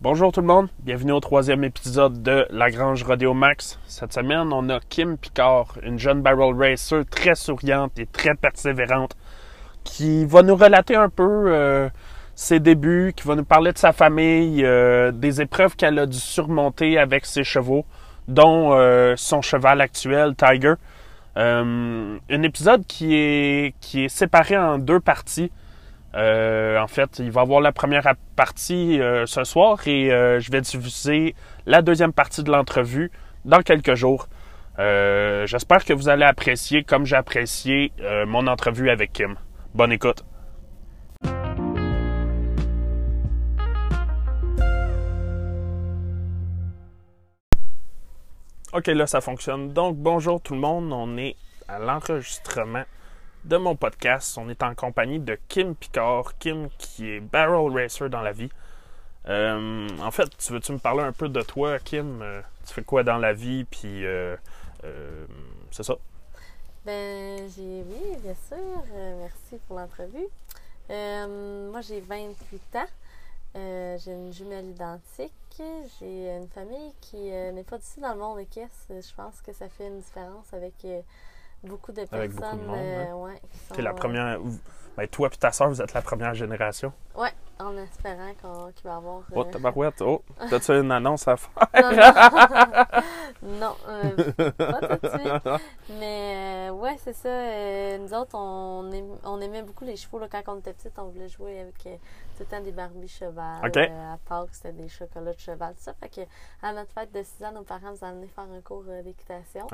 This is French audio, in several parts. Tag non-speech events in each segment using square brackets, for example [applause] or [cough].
Bonjour tout le monde, bienvenue au troisième épisode de La Grange Rodeo Max. Cette semaine, on a Kim Picard, une jeune barrel racer très souriante et très persévérante, qui va nous relater un peu euh, ses débuts, qui va nous parler de sa famille, euh, des épreuves qu'elle a dû surmonter avec ses chevaux, dont euh, son cheval actuel, Tiger. un épisode qui est, qui est séparé en deux parties. Euh, en fait, il va avoir la première partie euh, ce soir et euh, je vais diffuser la deuxième partie de l'entrevue dans quelques jours. J'espère que vous allez apprécier comme j'ai apprécié mon entrevue avec Kim. Bonne écoute. Ok, là ça fonctionne. Donc bonjour tout le monde, on est à l'enregistrement de mon podcast. On est en compagnie de Kim Picard. Kim qui est barrel racer dans la vie. Euh, en fait, tu veux-tu me parler un peu de toi, Kim? Euh, tu fais quoi dans la vie? Puis, euh, c'est ça? Ben, j'ai, oui, bien sûr. merci pour l'entrevue. moi, j'ai 28 ans. j'ai une jumelle identique. J'ai une famille qui n'est pas d'ici dans le monde équestre. Je pense que ça fait une différence avec beaucoup de personnes. Avec beaucoup de monde, hein. ouais, qui la première. Ben, toi et ta soeur, vous êtes la première génération. Oui, en espérant qu'il va y avoir. Oh, euh... tabarouette, oh, [laughs] t'as-tu une annonce à faire? non, [laughs] non, euh, pas tout de suite. Mais euh, ouais, c'est ça. Euh, nous autres, on, on, aimait beaucoup les chevaux. Là, quand on était petite, on voulait jouer avec tout le temps des Barbie cheval. à Pâques, c'était des chocolats de cheval, tout ça. Fait que à notre fête de 6 ans, nos parents nous ont amené faire un cours d'équitation.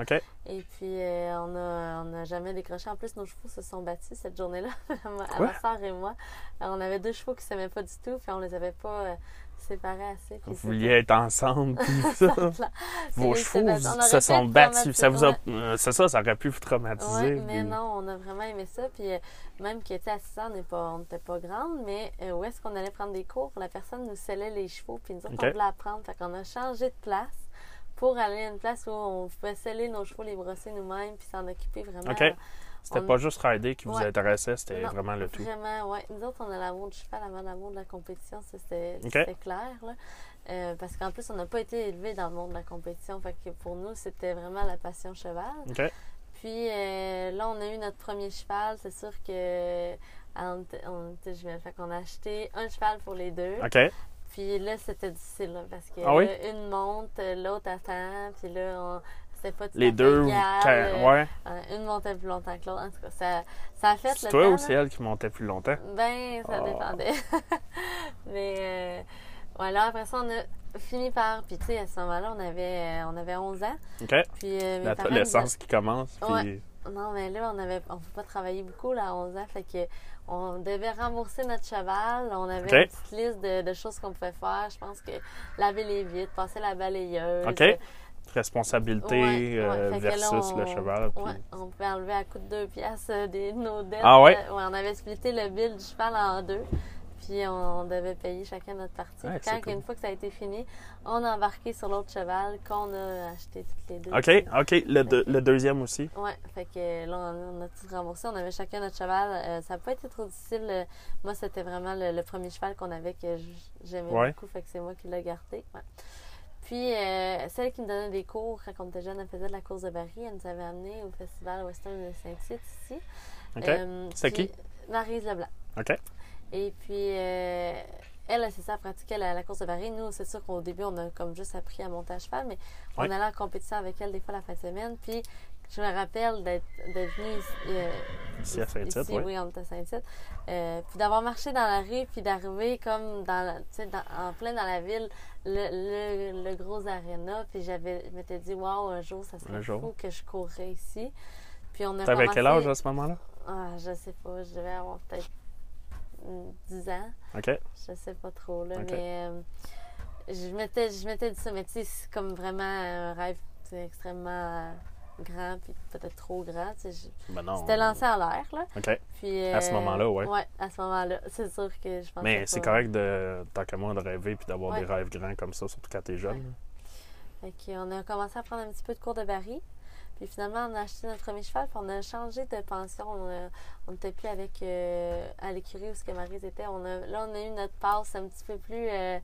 Et puis, on a, on n'a jamais décroché. En plus, nos chevaux se sont battus cette journée-là. [laughs] ma soeur et moi. on avait deux chevaux qui ne s'aimaient pas du tout, puis on les avait pas euh. Vous vouliez être ensemble, puis [laughs] ça. Vos chevaux se sont battus. Ça vous a... Euh, c'est ça, ça aurait pu vous traumatiser. mais non, on a vraiment aimé ça. Puis euh, même qui était à 6 ans, on n'était pas, pas grande, mais où est-ce qu'on allait prendre des cours? La personne nous scellait les chevaux, puis nous autres, on voulait apprendre. Fait qu'on a changé de place pour aller à une place où on pouvait sceller nos chevaux, les brosser nous-mêmes, puis s'en occuper vraiment. C'était pas juste rider qui vous intéressait, c'était vraiment le tout. Vraiment, oui. Nous autres, on a l'amour du cheval avant l'amour de la compétition, c'était clair. Là. Euh, parce qu'en plus, on n'a pas été élevés dans le monde de la compétition. Fait que pour nous, c'était vraiment la passion cheval. Puis euh, là, on a eu notre premier cheval. C'est sûr que on, on, fait qu'on a acheté un cheval pour les deux. Puis là, c'était difficile parce que ah une monte, l'autre attend. Puis là, on, pas Les deux, ouais. une montait plus longtemps que l'autre. En tout cas, ça, ça a fait le toi ou c'est elle qui montait plus longtemps? Ben, ça oh. dépendait. [laughs] Mais euh, voilà, après ça, on a fini par. Puis, tu sais, à ce moment-là, on avait, euh, on avait 11 ans. OK. Puis, euh, L'adolescence qui commence. Puis... Non, mais là, on avait, on ne peut pas travailler beaucoup là, à 11 ans. Fait que on devait rembourser notre cheval. On avait une petite liste de, de choses qu'on pouvait faire. Je pense que laver les vitres, passer la balayeuse. OK responsabilité euh, versus le cheval. on pouvait enlever à coup de deux pièces euh, des, nos dettes. Ah ouais? on avait splitté le bill du cheval en deux. Puis on devait payer chacun notre partie. quand une fois que ça a été fini, on a embarqué sur l'autre cheval qu'on a acheté toutes les deux. OK, OK. Le, le deuxième aussi? Oui. Fait que là, on, a tout remboursé. On avait chacun notre cheval. Euh, ça n'a pas été trop difficile. Moi, c'était vraiment le, premier cheval qu'on avait que j'aimais beaucoup. Fait que c'est moi qui l'ai gardé. Puis, euh, celle qui me donnait des cours quand on était jeune, elle faisait de la course de Barry. Elle nous avait amené au Festival Western de Saint-Tite ici. OK. Euh, c'est qui? Marise Leblanc. OK. Et puis, euh, elle, c'est ça, elle pratiquait la, course de Barry. Nous, c'est sûr qu'au début, on a comme juste appris à monter à cheval, mais on allait en compétition avec elle des fois la fin de semaine. Puis, je me rappelle d'être venue ici, à Saint-Tite. Oui. oui, on était à Saint-Tite. puis d'avoir marché dans la rue, puis d'arriver comme dans, dans, en plein dans la ville le, le, gros aréna. Puis j'avais, je m'étais dit, waouh, un jour, ça serait fou que je courrais ici. Puis on a T'avais quel âge à ce moment-là? Ah, je sais pas. Je devais avoir peut-être 10 ans. OK. Je sais pas trop, là. Mais euh, je m'étais, je m'étais dit ça. Mais tu sais, c'est comme vraiment un rêve extrêmement grand puis peut-être trop grand. Ben C'était lancé en l'air, là. Puis, à ce euh, moment-là, oui. Oui, à ce moment-là. C'est sûr que je pense Mais c'est correct, de, tant que moi, de rêver puis d'avoir des rêves grands comme ça, surtout quand t'es jeune. Fait on a commencé à prendre un petit peu de cours de baril. Puis finalement, on a acheté notre premier cheval, puis on a changé de pension. On n'était plus avec euh, à l'écurie où ce que Marie était. On a, là, on a eu notre passe un petit peu plus... Euh,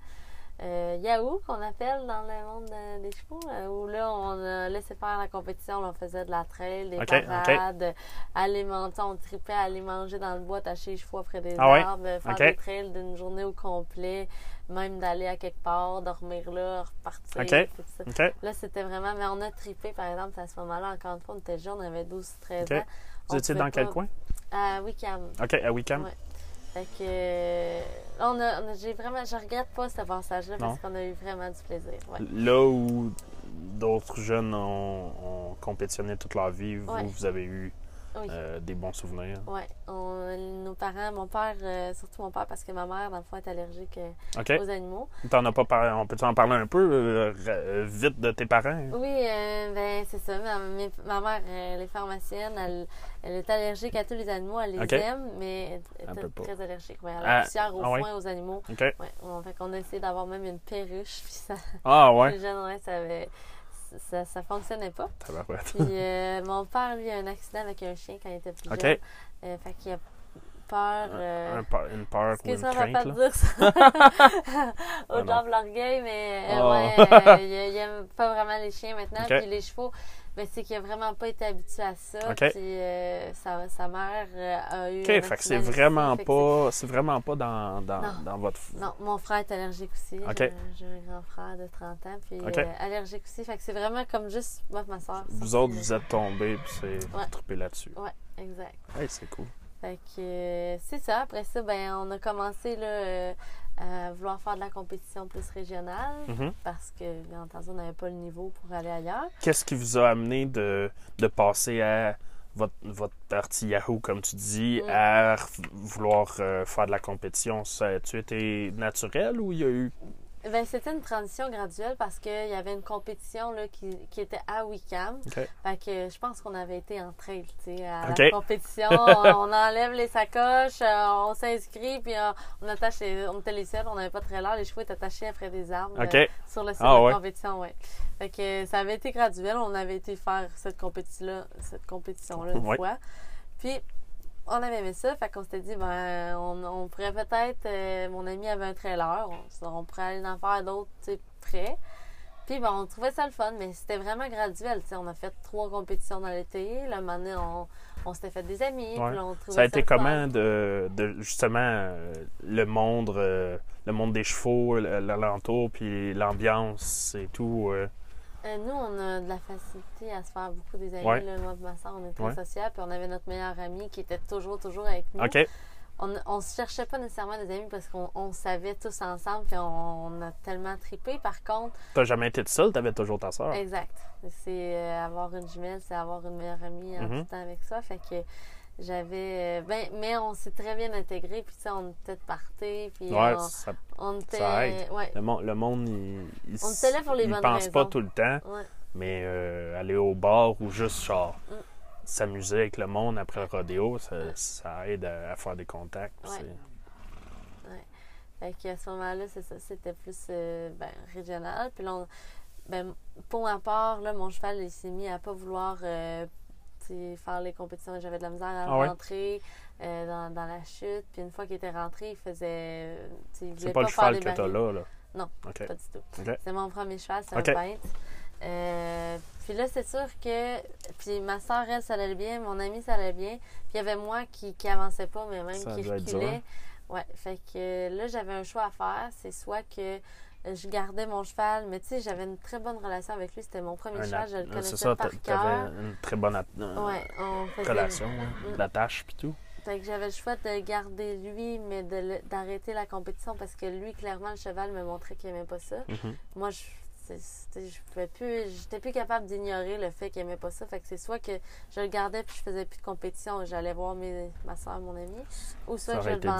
euh, Yahoo, qu'on appelle dans le monde des chevaux, euh, où là, on a laissé faire la compétition. On faisait de la trail, des Ok, parades, aller on tripait aller manger dans le bois, attacher les chevaux après des Ah ouais? arbres, faire des trails d'une journée au complet, même d'aller à quelque part, dormir là, repartir. Tout ça. Là, c'était vraiment. Mais on a trippé, par exemple, à ce moment-là, encore une fois, on était jeunes, on avait 12-13 Ok. ans. Vous étiez dans quel coin? À Wickham. OK, à Wickham. Ouais. Fait que. euh, on a, on a- j'ai vraiment. Je regrette pas ce passage-là parce qu'on a eu vraiment du plaisir. Ouais. Là où d'autres jeunes ont, ont compétitionné toute leur vie, vous, Ouais. vous avez eu Oui. euh, des bons souvenirs. On- nos parents, mon père, euh, surtout mon père, parce que ma mère, dans le fond, est allergique euh, aux animaux. T'en as pas parlé. On peut en parler un peu vite de tes parents? Oui, ben c'est ça. Ma, mère, elle est pharmacienne. Elle, elle est allergique à tous les animaux. Elle les aime, mais elle est très allergique. Ouais, elle Ah, a poussière aux ah ouais? foins, aux animaux. OK. Ouais, on, fait qu'on a essayé d'avoir même une perruche. Puis ça, Ah ouais? [laughs] les jeunes, ouais, ça, avait, ça, ça fonctionnait pas. Puis euh, [laughs] mon père, lui, a un accident avec un chien quand il était plus Ok. jeune. Euh, fait qu'il a peur. euh, Un peur- une peur ou une Excuse-moi, crainte, pas là? dire ça? [laughs] Ah Au non. job l'orgueil, mais euh, Ah. ouais, il, il aime pas vraiment les chiens maintenant. Puis les chevaux, ben, c'est qu'il a vraiment pas été habitué à ça. Puis euh, sa, sa mère euh, a eu. OK, fait que c'est vraiment pas, c'est vraiment pas dans, dans, Non. dans votre... Non, mon frère est allergique aussi. J'ai- un grand frère de 30 ans, puis euh, allergique aussi. Fait que c'est vraiment comme juste moi et ma soeur. Vous autres, vous êtes tombés, puis c'est Ouais. trippé là-dessus. Ouais, exact. Hey, c'est cool. Fait que euh, c'est ça. Après ça, ben on a commencé là, euh, vouloir faire de la compétition plus régionale Mhm. parce que, bien entendu, on n'avait pas le niveau pour aller ailleurs. Qu'est-ce qui vous a amené de, de passer à votre, votre partie Yahoo, comme tu dis, Mm. à vouloir euh, faire de la compétition? Ça a-tu été naturel ou il y a eu... Ben, c'était une transition graduelle parce qu'il y avait une compétition là, qui, qui était à Wickham. OK. Fait que je pense qu'on avait été en trail, tu sais, à la compétition. on, [laughs] on enlève les sacoches, euh, on s'inscrit, puis euh, on attache les, on était les seuls, on n'avait pas de trailer, les chevaux étaient attachés après des arbres OK. euh, sur le site Ah de ouais. compétition, ouais. Fait que ça avait été graduel, on avait été faire cette compétition-là, cette compétition-là une Ouais. fois. Puis on avait aimé ça, fait qu'on s'était dit, ben, on, on pourrait peut-être, euh, mon ami avait un trailer, on, on pourrait aller en faire d'autres, tu sais, près. Puis ben, on trouvait ça le fun, mais c'était vraiment graduel, tu sais. On a fait trois compétitions dans l'été, là, maintenant, on, on s'était fait des amis, Ouais. puis on trouvait Ça a été fun. comment de, de justement euh, le monde euh, le monde des chevaux, l'alentour, puis l'ambiance et tout? Euh, nous, on a de la facilité à se faire beaucoup des amis. Ouais. Là, moi et ma soeur, on est très Ouais. Puis on avait notre meilleur ami qui était toujours, toujours avec nous. OK. On on se cherchait pas nécessairement des amis parce qu'on on savait tous ensemble. Puis on, on a tellement tripé. Par contre, T'as jamais été seul, t'avais toujours ta soeur. exact. C'est euh, avoir une jumelle, c'est avoir une meilleure amie en Mhm. tout temps avec ça. Fait que j'avais. euh, ben, mais on s'est très bien intégrés. Puis sais, on était party. Puis Ouais, on, ça- on était. ça aide. ouais. le, monde, le monde, il, il, On était là pour les il bonnes pense pas tout le temps, Ouais. mais euh, aller au bar ou juste genre Mm. s'amuser avec le monde après le rodéo, ça, ça aide à, à faire des contacts. Fait qu'à ce moment-là, c'est ça, c'était plus euh, ben, régional. Puis là, on- ben, pour ma part, là, mon cheval, il s'est mis à pas vouloir euh, faire les compétitions. J'avais de la misère à Ah ouais? rentrer euh, dans, dans la chute. Puis une fois qu'il était rentré, il faisait. il C'est pas le cheval que t'as là, là? Non. Pas du tout. C'est mon premier cheval, c'est un peintre. Euh, puis là, c'est sûr que. Puis ma soeur, elle, ça allait bien. Mon ami, ça allait bien. Puis il y avait moi qui, qui avançait pas, mais même Ça qui reculait. Ouais. Fait que là, j'avais un choix à faire. C'est soit que je gardais mon cheval, mais tu sais, j'avais une très bonne relation avec lui. C'était mon premier Un cheval, je le connaissais ça, par cœur. une très bonne euh, Ouais, on faisait. relation, hein, Mm. d'attache puis tout. Fait que j'avais le choix de garder lui, mais d'arrêter la compétition parce que lui, clairement, le cheval me montrait qu'il aimait pas ça. Mhm. moi je je pouvais plus j'étais plus capable d'ignorer le fait qu'il aimait pas ça fait que c'est soit que je le gardais puis je faisais plus de compétition j'allais voir mes, ma soeur mon ami ou soit que je le dur.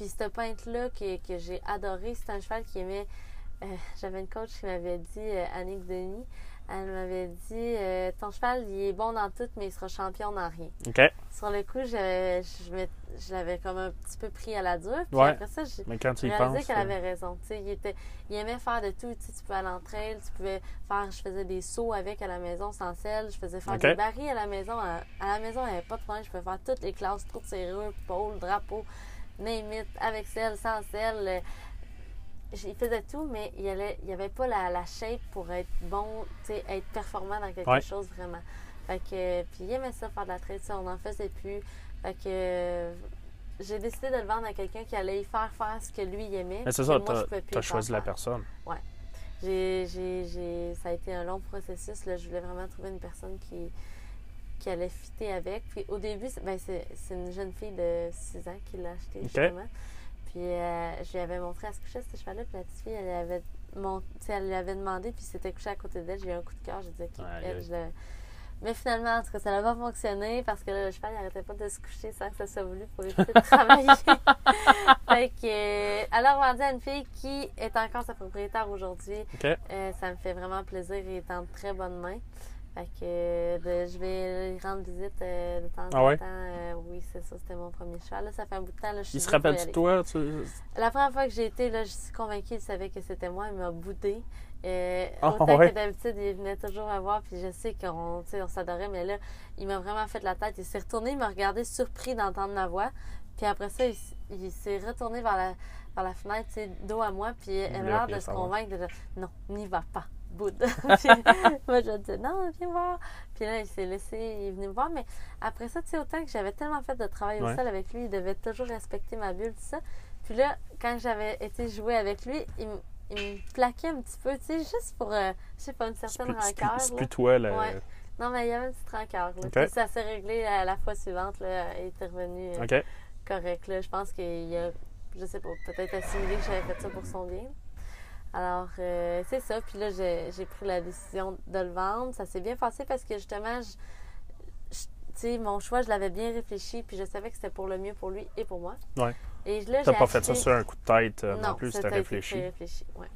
Puis ce peintre là que, que j'ai adoré c'est un cheval qui aimait euh, j'avais une coach qui m'avait dit euh, Annick Denis elle m'avait dit euh, ton cheval il est bon dans tout mais il sera champion dans rien sur le coup je, je, l'avais comme un petit peu pris à la dure puis Ouais. après ça j'ai réalisé qu'elle avait raison. Il, était, il aimait faire de tout. Tu, pouvais aller en trail, tu pouvais faire. Je faisais des sauts avec à la maison sans sel. Je faisais faire des barils à la maison. À, à la maison, il n'y avait pas de problème. Je pouvais faire toutes les classes, trous de serrure, pôle, drapeau, name it, avec sel, sans sel. Euh, il faisait tout, mais il n'y avait pas la, la, shape pour être bon, être performant dans quelque Ouais. chose vraiment. Fait que, puis il aimait ça faire de la ça, on n'en faisait plus. Fait que j'ai décidé de le vendre à quelqu'un qui allait y faire faire ce que lui il aimait. Mais c'est ça, plus as choisi la personne. J'ai, j'ai, j'ai- ça a été un long processus. Là. Je voulais vraiment trouver une personne qui, qui allait fitter avec. Puis au début, c'est, ben, c'est, c'est une jeune fille de 6 ans qui l'a acheté, justement. Puis euh, je lui avais montré à se coucher ce cheval-là. Puis la petite fille, elle, avait mon, elle lui avait demandé. Puis s'était couché à côté d'elle. J'ai eu un coup de cœur. J'ai dit, OK, elle, je le- Mais finalement, en tout cas, ça n'a pas fonctionné parce que là, le cheval, n'arrêtait pas de se coucher sans que ça soit voulu pour éviter de [laughs] travailler. [laughs] fait que, euh, alors, on vendu à une fille qui est encore sa propriétaire aujourd'hui. Euh, ça me fait vraiment plaisir. Il est en très bonne main. Fait que euh, de- je vais lui rendre visite euh, de temps Ah en ouais? temps. Euh, oui, c'est ça, c'était mon premier cheval. Là, ça fait un bout de temps. Là, je suis Il se rappelle de toi? Tu... La première fois que j'ai été, là, je suis convaincue qu'il savait que c'était moi. Il m'a boudé. Euh, Ah, autant ouais? que d'habitude, il venait toujours me voir. Puis je sais qu'on on s'adorait, mais là, il m'a vraiment fait la tête. Il s'est retourné, il m'a regardé surpris d'entendre ma voix. Puis après ça, il, il s'est retourné vers la, vers la fenêtre, dos à moi. Puis elle a voulait l'air de se convaincre de dire, non, n'y va pas. Boude. [laughs] [laughs] Moi, je dis non, viens voir. Puis là, il s'est laissé, il est venu me voir. Mais après ça, tu sais, autant que j'avais tellement fait de travail Ouais. au sol avec lui, il devait toujours respecter ma bulle, tout ça. Puis là, quand j'avais été jouer avec lui, il, me- il me plaquait un petit peu, tu sais, juste pour, euh, je sais pas, une certaine rancœur. c'est plus toi, là. Ouais. Non, mais il y avait une petite rancœur. Là. Ça s'est réglé à la fois suivante. Là, il était revenu euh, correct. Là. Je pense qu'il a, je sais pas, peut-être assimilé que j'avais fait ça pour son bien. Alors, euh, c'est ça. Puis là, j'ai pris la décision de le vendre. Ça s'est bien passé parce que justement, je, je- tu sais, mon choix, je l'avais bien réfléchi. Puis je savais que c'était pour le mieux pour lui et pour moi. Ouais. Et là, T'as pas fait ça sur un coup de tête euh, non, non, plus, c'était a été réfléchi. réfléchi. Ouais.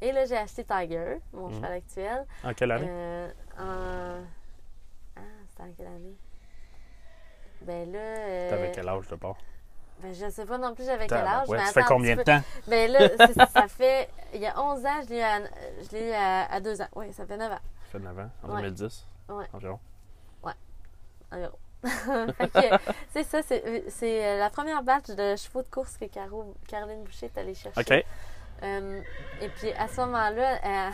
Et là, j'ai acheté Tiger, mon Mhm. cheval actuel. En quelle année? Euh, en... Ah, c'était en quelle année? Ben là. T'avais quel âge de part? Ben, je sais pas non plus j'avais quel âge. Ouais, mais ça fait combien de temps? Ben là, [laughs] ça fait. Il y a 11 ans, je l'ai eu à, je l'ai eu à, à 2 ans. Oui, ça fait 9 ans. Ça fait 9 ans, en Ouais. 2010 Ouais. environ. environ. [laughs] Fait que, c'est ça, c'est, euh, la première batch de chevaux de course que Caro, Caroline Boucher est allée chercher. OK. Euh, et puis à ce moment-là, euh,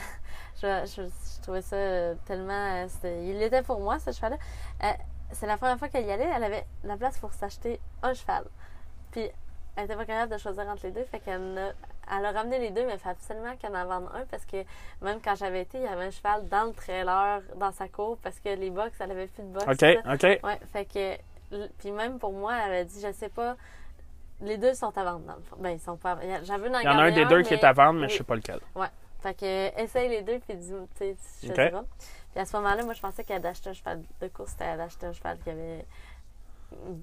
[laughs] je, je- je trouvais ça euh, tellement. euh, il était pour moi, ce cheval-là. Euh, c'est la première fois qu'elle y allait, elle avait la place pour s'acheter un cheval. Puis elle n'était pas capable de choisir entre les deux, fait qu'elle a, elle a ramené les deux, mais il fallait absolument qu'elle en vende un parce que même quand j'avais été, il y avait un cheval dans le trailer, dans sa cour, parce que les box, elle avait plus de box. OK, ça. OK. Ouais, fait que. Puis même pour moi, elle a dit, je sais pas. Les deux sont à vendre, dans le fond. Ben, ils sont pas. J'avais Il y en a un des deux qui est à vendre, mais je sais pas lequel. Fait que, essaye les deux, puis dis, tu sais, je Ok. sais pas. Puis à ce moment-là, moi, je pensais qu'elle allait acheter un cheval de course, c'était elle acheter un cheval qui avait.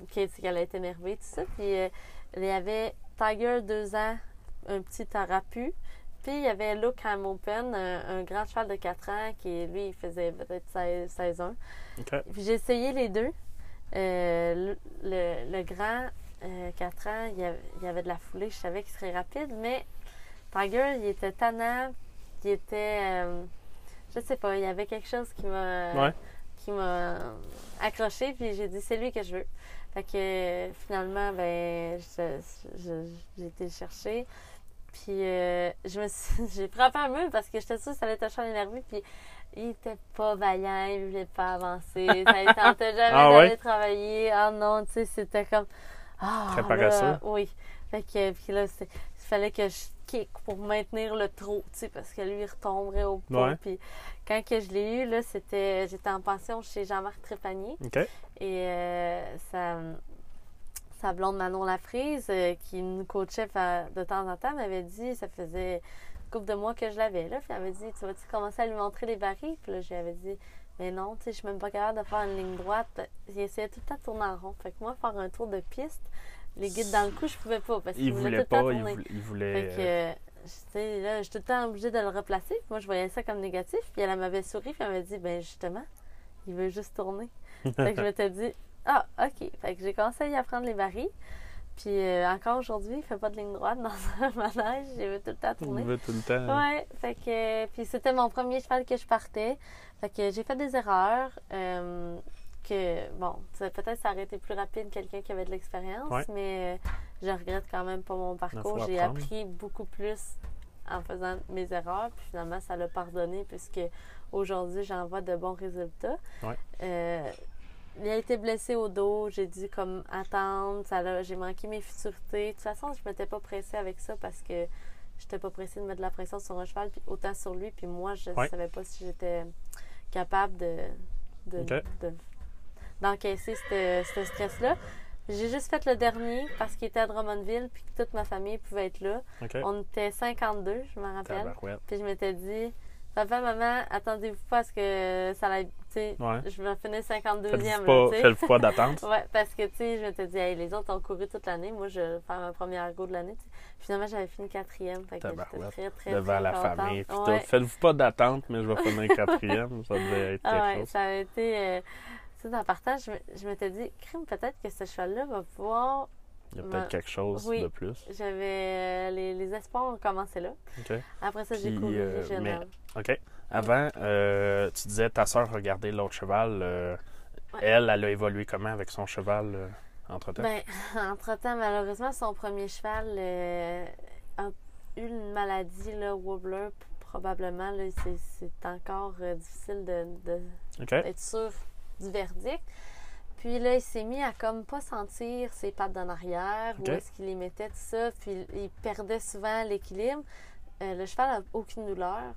Qui qui allait être énervé, tout ça. Puis euh, il y avait Tiger, deux ans, un petit Tarapu. Puis il y avait Luke Hamilton, un, un grand cheval de 4 ans, qui lui, il faisait peut-être 16, 16 ans. J'ai essayé les deux. Euh, le, le- le grand, euh, 4 ans, il y, avait, il y avait de la foulée, je savais qu'il serait rapide, mais Tiger, il était tannant, il était. euh, je sais pas, il y avait quelque chose qui m'a. Ouais. Qui m'a accroché, puis j'ai dit c'est lui que je veux. Fait que finalement, ben, j'ai été le chercher. Puis euh, je me suis, [laughs] j'ai frappé un mur parce que j'étais sûre que ça allait un cheval énervé. Puis il était pas vaillant, il voulait pas avancer. Ça ne [laughs] tentait jamais Ah d'aller ouais? travailler. Ah non, tu sais, c'était comme. Ah, Très paresseux. oui. Fait que, puis là, il fallait que je kick pour maintenir le trot, tu sais, parce que lui, il retomberait au pot. Puis quand que je l'ai eu, là, c'était, j'étais en pension chez Jean-Marc Trépanier. Et euh, sa, sa blonde Manon Lafrise, euh, qui nous coachait de temps en temps, m'avait dit, ça faisait une couple de mois que je l'avais là, puis elle m'avait dit, tu vas-tu commencer à lui montrer les barils? Puis là, j'avais dit, mais non, tu sais, je suis même pas capable de faire une ligne droite. Il essayait tout le temps de tourner en rond. Fait que moi, faire un tour de piste, les guides dans le cou, je pouvais pas, parce Il qu'il voulait voulait tout le temps pas, il tourner. voulait. il voulait, Fait que, euh, euh, là, j'étais tout le temps obligée de le replacer. Moi, je voyais ça comme négatif. Puis elle m'avait souri, puis elle m'a dit, ben justement, il veut juste tourner. [laughs] fait que je m'étais dit, ah, OK. Fait que j'ai commencé à y apprendre les barils. Puis euh, encore aujourd'hui, il fait pas de ligne droite dans [laughs] un manège. Il veut tout le temps il tourner. veut tout le temps. Ouais, fait que puis c'était mon premier cheval que je partais. Fait que j'ai fait des erreurs. Que bon, peut-être ça aurait été plus rapide que quelqu'un qui avait de l'expérience, Ouais. mais euh, je regrette quand même pas mon parcours. J'ai appris beaucoup plus en faisant mes erreurs. Puis finalement, ça l'a pardonné puisque aujourd'hui, j'en vois de bons résultats. Ouais. Euh, il a été blessé au dos, j'ai dû comme attendre, ça j'ai manqué mes futurités. De toute façon, je m'étais pas pressée avec ça parce que j'étais pas pressée de mettre de la pression sur un cheval, puis autant sur lui, puis moi, je Ouais. savais pas si j'étais capable de, de- Ok. de- d'encaisser ce stress-là. J'ai juste fait le dernier parce qu'il était à Drummondville, puis que toute ma famille pouvait être là. On était 52, je me rappelle. Puis je m'étais dit, papa, maman, attendez-vous pas à ce que ça aille. Tu sais, Ouais. je vais finir 52e. Faites-vous là, pas, [laughs] d'attente. Ouais, parce que, tu sais, je m'étais dit, hey, les autres ont couru toute l'année. Moi, je vais faire ma première go de l'année. Finalement, j'avais fini quatrième. Fait que j'étais très, très, devant très la contente. famille. Ouais. Faites-vous pas d'attente, mais je vais finir quatrième. ça devait être [laughs] quelque Ah ouais, chose. ça a été. euh, sais, dans le partage, je, me- je m'étais dit, crime, peut-être que ce cheval-là va pouvoir. Il y a peut-être quelque chose Oui. de plus. J'avais. euh, les, les espoirs ont commencé là. Après ça, j'ai couru euh, régional. OK. Avant, euh, tu disais ta soeur regardait l'autre cheval. euh, Ouais. Elle, elle a évolué comment avec son cheval euh, entre-temps? Ben, [laughs] entre-temps, malheureusement, son premier cheval a eu une maladie, là, Wobbler, probablement. Là, c'est, encore difficile de, de- OK. d'être sûr du verdict. Puis là, il s'est mis à comme pas sentir ses pattes en arrière, Ok. où est-ce qu'il les mettait, tout ça. Puis il perdait souvent l'équilibre. Euh, le cheval n'a aucune douleur.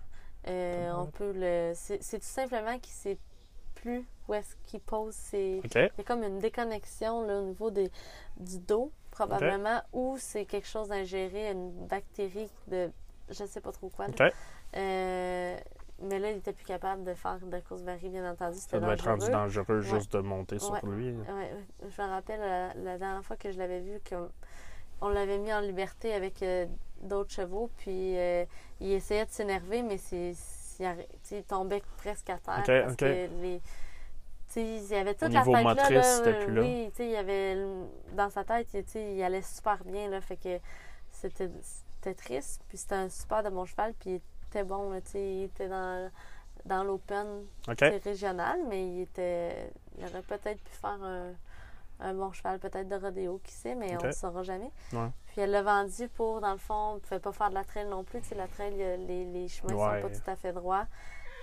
Euh, on peut le. C'est, tout simplement qu'il sait plus où est-ce qu'il pose ses, OK. il y a comme une déconnexion là, au niveau des, du dos, probablement, ou c'est quelque chose d'ingéré, une bactérie de je sais pas trop quoi. Euh, mais là, il était plus capable de faire de course varie, bien entendu. Ça doit être rendu dangereux. juste de monter sur lui. Ouais. Je me rappelle la, la dernière fois que je l'avais vu, que on l'avait mis en liberté avec euh, d'autres chevaux, puis euh, il essayait de s'énerver, mais c'est, il tombait presque à terre Ok, parce que les, il y avait toute Au la tête motrice, là, c'était plus là. oui, tu sais, il y avait le- dans sa tête, il allait super bien là, fait que c'était, triste, puis c'était un super de bon cheval, puis était bon, là, il était dans dans l'open régional, mais il était. Il aurait peut-être pu faire un, un bon cheval, peut-être de rodéo, qui sait, mais on ne saura jamais. Ouais. Puis elle l'a vendu pour, dans le fond, on ne pouvait pas faire de la trail non plus. Tu sais, la y a- les, les chemins ne Ouais. sont pas tout à fait droits.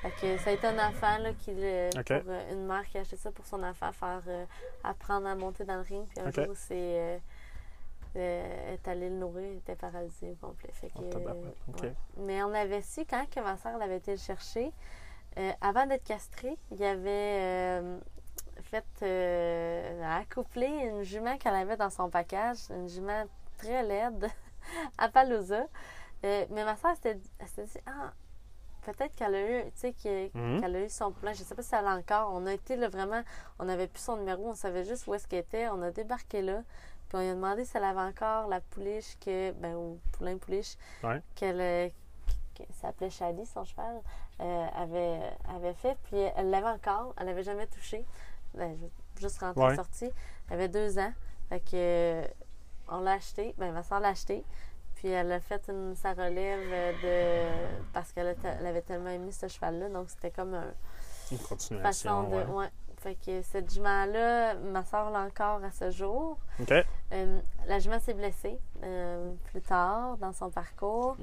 Fait que ça a été un enfant là, qui, Ok. pour euh, une mère qui a acheté ça pour son enfant, faire euh, apprendre à monter dans le ring. Puis un Ok. jour, c'est. Euh, euh, est allé le nourrir, était paralysé au complet. Fait que, Oh, tabarouette. OK. ouais. Mais on avait su, quand que ma soeur l'avait été le chercher, euh, avant d'être castré, il y avait euh, fait euh, accoupler une jument qu'elle avait dans son package, une jument très laide, [laughs] à Palooza. Mais ma soeur, elle s'était elle dit, ah, peut-être qu'elle a eu, tu sais, qu'elle Mhm. qu'elle a eu son plan. Je sais pas si elle l'a encore. On a été là vraiment, on n'avait plus son numéro, on savait juste où est-ce qu'elle était. On a débarqué là. Puis on lui a demandé si elle avait encore la pouliche que, ben, ou poulain pouliche, Ouais. qu'elle, s'appelait Shadi, son cheval, euh, avait, avait fait. Puis elle l'avait encore, elle l'avait jamais touché. Ben, ju- juste rentrée, Ouais. sortie. Elle avait deux ans. Fait que, euh, on l'a acheté. Ben, ma soeur l'a acheté. Puis elle a fait une, sa relève de. Parce qu'elle avait tellement aimé ce cheval-là. Donc c'était comme un, Une façon de. ouais. Ouais. Fait que cette jument-là, ma soeur l'a encore à ce jour. Euh, la jument s'est blessée euh, plus tard dans son parcours.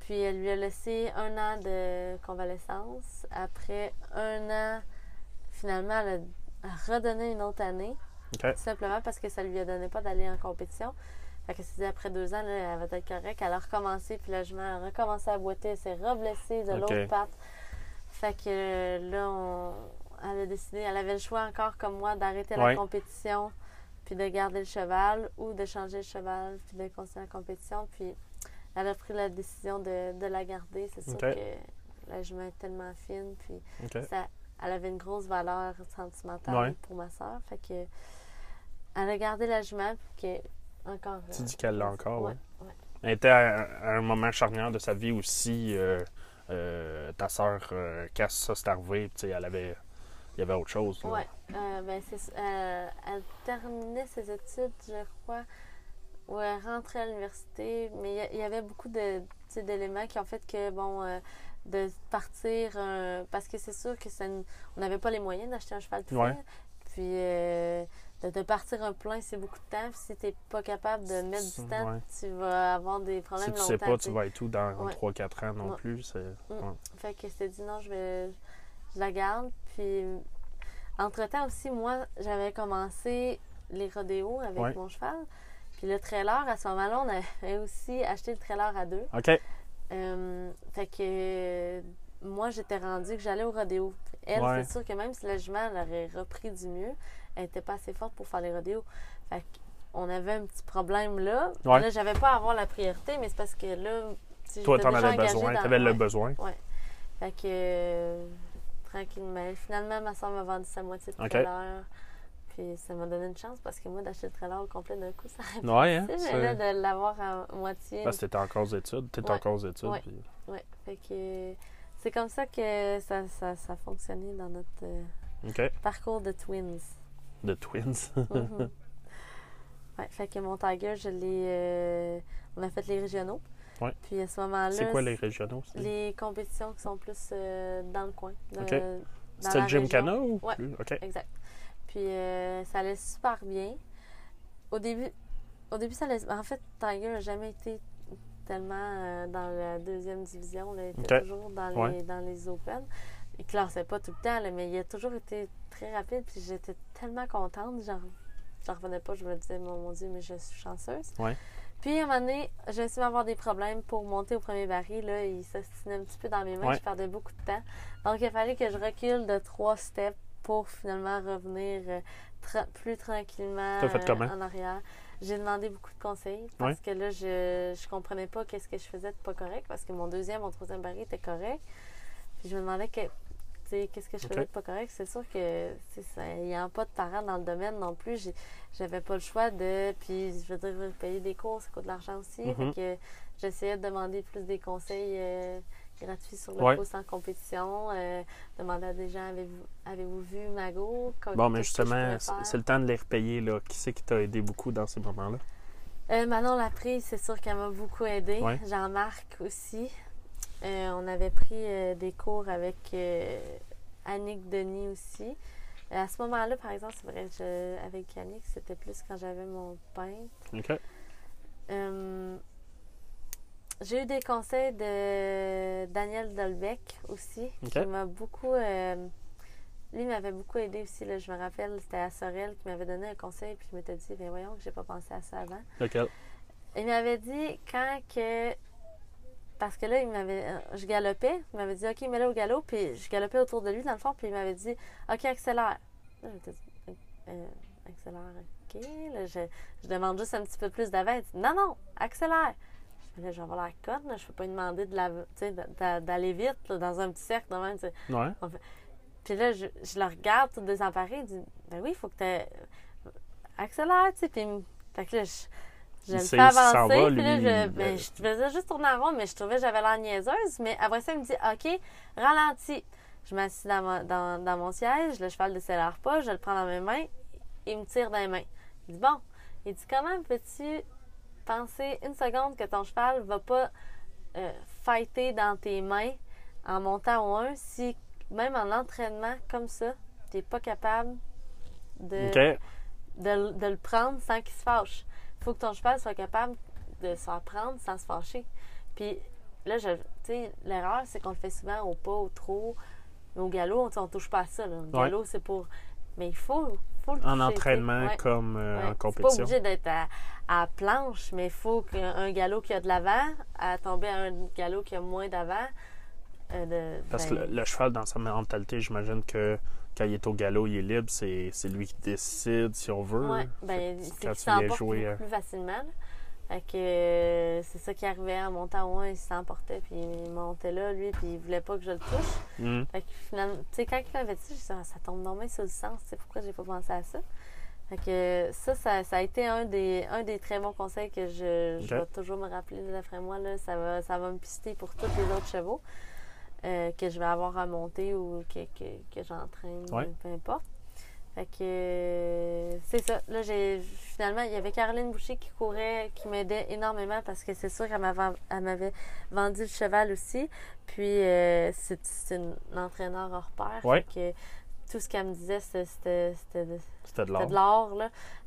Puis elle lui a laissé un an de convalescence. Après un an, finalement, elle a redonné une autre année. Tout simplement parce que ça lui a donné pas d'aller en compétition. Fait s'est dit après deux ans, là, elle va être correcte. Elle a recommencé, puis la jument a recommencé à boiter. Elle s'est reblessée de l'autre patte. Fait que euh, là, on- elle a décidé, elle avait le choix encore comme moi d'arrêter Ouais. la compétition, puis de garder le cheval, ou de changer le cheval, puis de continuer la compétition. Puis elle a pris la décision de, de la garder. C'est sûr que la jument est tellement fine, puis ça, elle avait une grosse valeur sentimentale Ouais. pour ma soeur. Fait que elle a gardé la jument puis que encore. Tu euh, dis qu'elle l'a encore, ouais. ouais. Elle était à, à un moment charnière de sa vie aussi. euh, euh, ta soeur, euh, quand ça arrivé, elle avait, il y avait autre chose. Ouais. Euh, ben, euh, elle terminait ses études, je crois. Ou elle rentrait à l'université. Mais il y avait beaucoup d'éléments qui ont fait que, bon, euh, de partir. parce que c'est sûr que ça, on n'avait pas les moyens d'acheter un cheval tout Ouais. fait. Puis euh, de, de partir un plein, c'est beaucoup de temps. Puis si tu n'es pas capable de mettre du temps, ouais. tu vas avoir des Si problèmes tu longtemps. sais pas, tu vas être où dans Ouais. 3-4 ans non plus. Mm. Fait que je t'ai dit non, je vais. Je la garde. Puis, entre-temps aussi, moi, j'avais commencé les rodéos avec Ouais. mon cheval. Puis le trailer, à ce moment-là, on avait aussi acheté le trailer à deux. OK. Euh, fait que moi, j'étais rendue que j'allais au rodéo. Elle, Ouais. c'est sûr que même si la jument elle aurait repris du mieux, elle n'était pas assez forte pour faire les rodéos. Fait on avait un petit problème là. Ouais. Là, j'avais pas à avoir la priorité, mais c'est parce que là, si Toi, t'en avais besoin. T'avais le ouais. besoin. Fait que euh. Finalement, ma soeur m'a vendu sa moitié de trailer. Puis ça m'a donné une chance parce que moi, d'acheter le trailer au complet d'un coup, [laughs] ça aurait Ouais, hein? mais là, de l'avoir à moitié. Parce que t'étais encore aux études. T'étais Ouais. encore aux études. Ouais. puis- Ouais, fait que c'est comme ça que ça, ça, ça a fonctionné dans notre euh, parcours de twins. The Twins. [laughs] Ouais, fait que mon Tiger, je l'ai. euh, on a fait les régionaux. Ouais. Puis à ce moment-là. c'est quoi les régionaux? les compétitions qui sont plus euh, dans le coin. de- Ok. dans C'était Gymkhana ou? OK. Exact. Puis euh, ça allait super bien. Au début, au début ça allait. En fait, Tiger n'a jamais été tellement euh, dans la deuxième division. là. Il était toujours dans les, Ouais. dans les Open. Il classait pas tout le temps, là, mais il a toujours été très rapide. Puis j'étais tellement contente. Genre, j'en revenais pas. Je me disais, mon, mon Dieu, mais je suis chanceuse. Ouais. Puis à un moment donné, j'ai essayé d'avoir des problèmes pour monter au premier baril. Là, il s'ostinait un petit peu dans mes mains. Ouais. Je perdais beaucoup de temps. Donc il fallait que je recule de trois steps pour finalement revenir euh, tra- plus tranquillement fait euh, en arrière. J'ai demandé beaucoup de conseils parce que là, je, je comprenais pas qu'est-ce que je faisais de pas correct parce que mon deuxième, mon troisième baril était correct. Puis je me demandais que, qu'est-ce que je faisais de pas correct? C'est sûr que tu sais, ça- il n'y a pas de parents dans le domaine non plus. J'avais pas le choix de. Puis je veux dire, payer des cours, ça coûte de l'argent aussi. Mhm. Fait que j'essayais de demander plus des conseils euh, gratuits sur le Ouais. poste en compétition. euh, demander à des gens avez-vous avez-vous vu Mago? Bon, mais justement, c'est le temps de les repayer. Là. Qui c'est qui t'a aidé beaucoup dans ces moments-là? Euh, Manon Laprise, c'est sûr qu'elle m'a beaucoup. Ouais. Jean-Marc aussi. Euh, on avait pris euh, des cours avec euh, Annick Denis aussi. À ce moment-là, par exemple, c'est vrai, je- avec Annick, c'était plus quand j'avais mon pain. OK. Euh, j'ai eu des conseils de Daniel Dolbeck aussi, qui m'a beaucoup. euh, lui m'avait beaucoup aidé aussi. Là, je me rappelle, c'était à Sorel qui m'avait donné un conseil, puis je m'étais dit, ben voyons que j'ai pas pensé à ça avant. Lequel? Il m'avait dit quand que. Parce que là, il m'avait. euh, Je galopais. Il m'avait dit, OK, mets-le au galop. Puis je galopais autour de lui, dans le fond. Puis il m'avait dit, OK, accélère. Là, dit, euh, accélère, OK. Là, je, je demande juste un petit peu plus d'avant. Il dit, non, non, accélère. Dis, je vais avoir la conne. là. Je ne peux pas lui demander de la, d'aller vite là, dans un petit cercle. de même. Puis là, je, je le regarde tout désemparé. Il dit, ben oui, il faut que tu accélère, tu sais. Puis, fait que là, je, je Il le sait fais avancer. va, puis là, je, ben, je faisais juste tourner en rond, mais je trouvais que j'avais l'air niaiseuse. Mais après ça, il me dit, OK, ralentis. Je m'assis dans, mon- dans, dans mon siège, le cheval ne décélère pas, je le prends dans mes mains, il me tire dans les mains. Il dit, bon, il dit, comment peux-tu penser une seconde que ton cheval va pas euh, fighter dans tes mains en montant au 1 si, même en entraînement comme ça, tu n'es pas capable de, de, de le prendre sans qu'il se fâche? Il faut que ton cheval soit capable de se faire prendre sans se fâcher. Puis là, je, tu sais, l'erreur, c'est qu'on le fait souvent au pas, au trop, mais au galop, on, ne touche pas à ça. Là. Le Ouais. galop, c'est pour. Mais il faut, faut le toucher, En entraînement Ouais. comme euh, Ouais. en C'est pas compétition. obligé d'être à, à planche, mais il faut qu'un galop qui a de l'avant, à tomber à un galop qui a moins d'avant. euh, Parce que ben, le, le cheval, dans sa mentalité, j'imagine que quand il est au galop, il est libre, c'est c'est lui qui décide si on veut. Ouais, ben, Fait que c'est qu'il s'emporte jouer, beaucoup plus facilement. là. Fait que euh, c'est ça qui arrivait en montant au 1, il s'emportait, puis il montait là, lui, puis il voulait pas que je le touche. hum, Fait que finalement, tu sais, quand il m'avait dit, je disais, Ah, ça tombe normalement sur le sens, tu sais, pourquoi j'ai pas pensé à ça? Fait que ça, ça, ça a été un des, un des très bons conseils que je, je vais toujours me rappeler, d'après moi, là, ça va, ça va me pister pour tous les autres chevaux euh, que je vais avoir à monter ou que, que, que j'entraîne, Ouais. peu importe. Fait que euh, c'est ça. Là, j'ai finalement, il y avait Caroline Boucher qui courait, qui m'aidait énormément parce que c'est sûr qu'elle m'avait, vendu le cheval aussi. Puis euh, c'est, une, entraîneur hors pair. Ouais. Fait que tout ce qu'elle me disait, c'était de- l'or.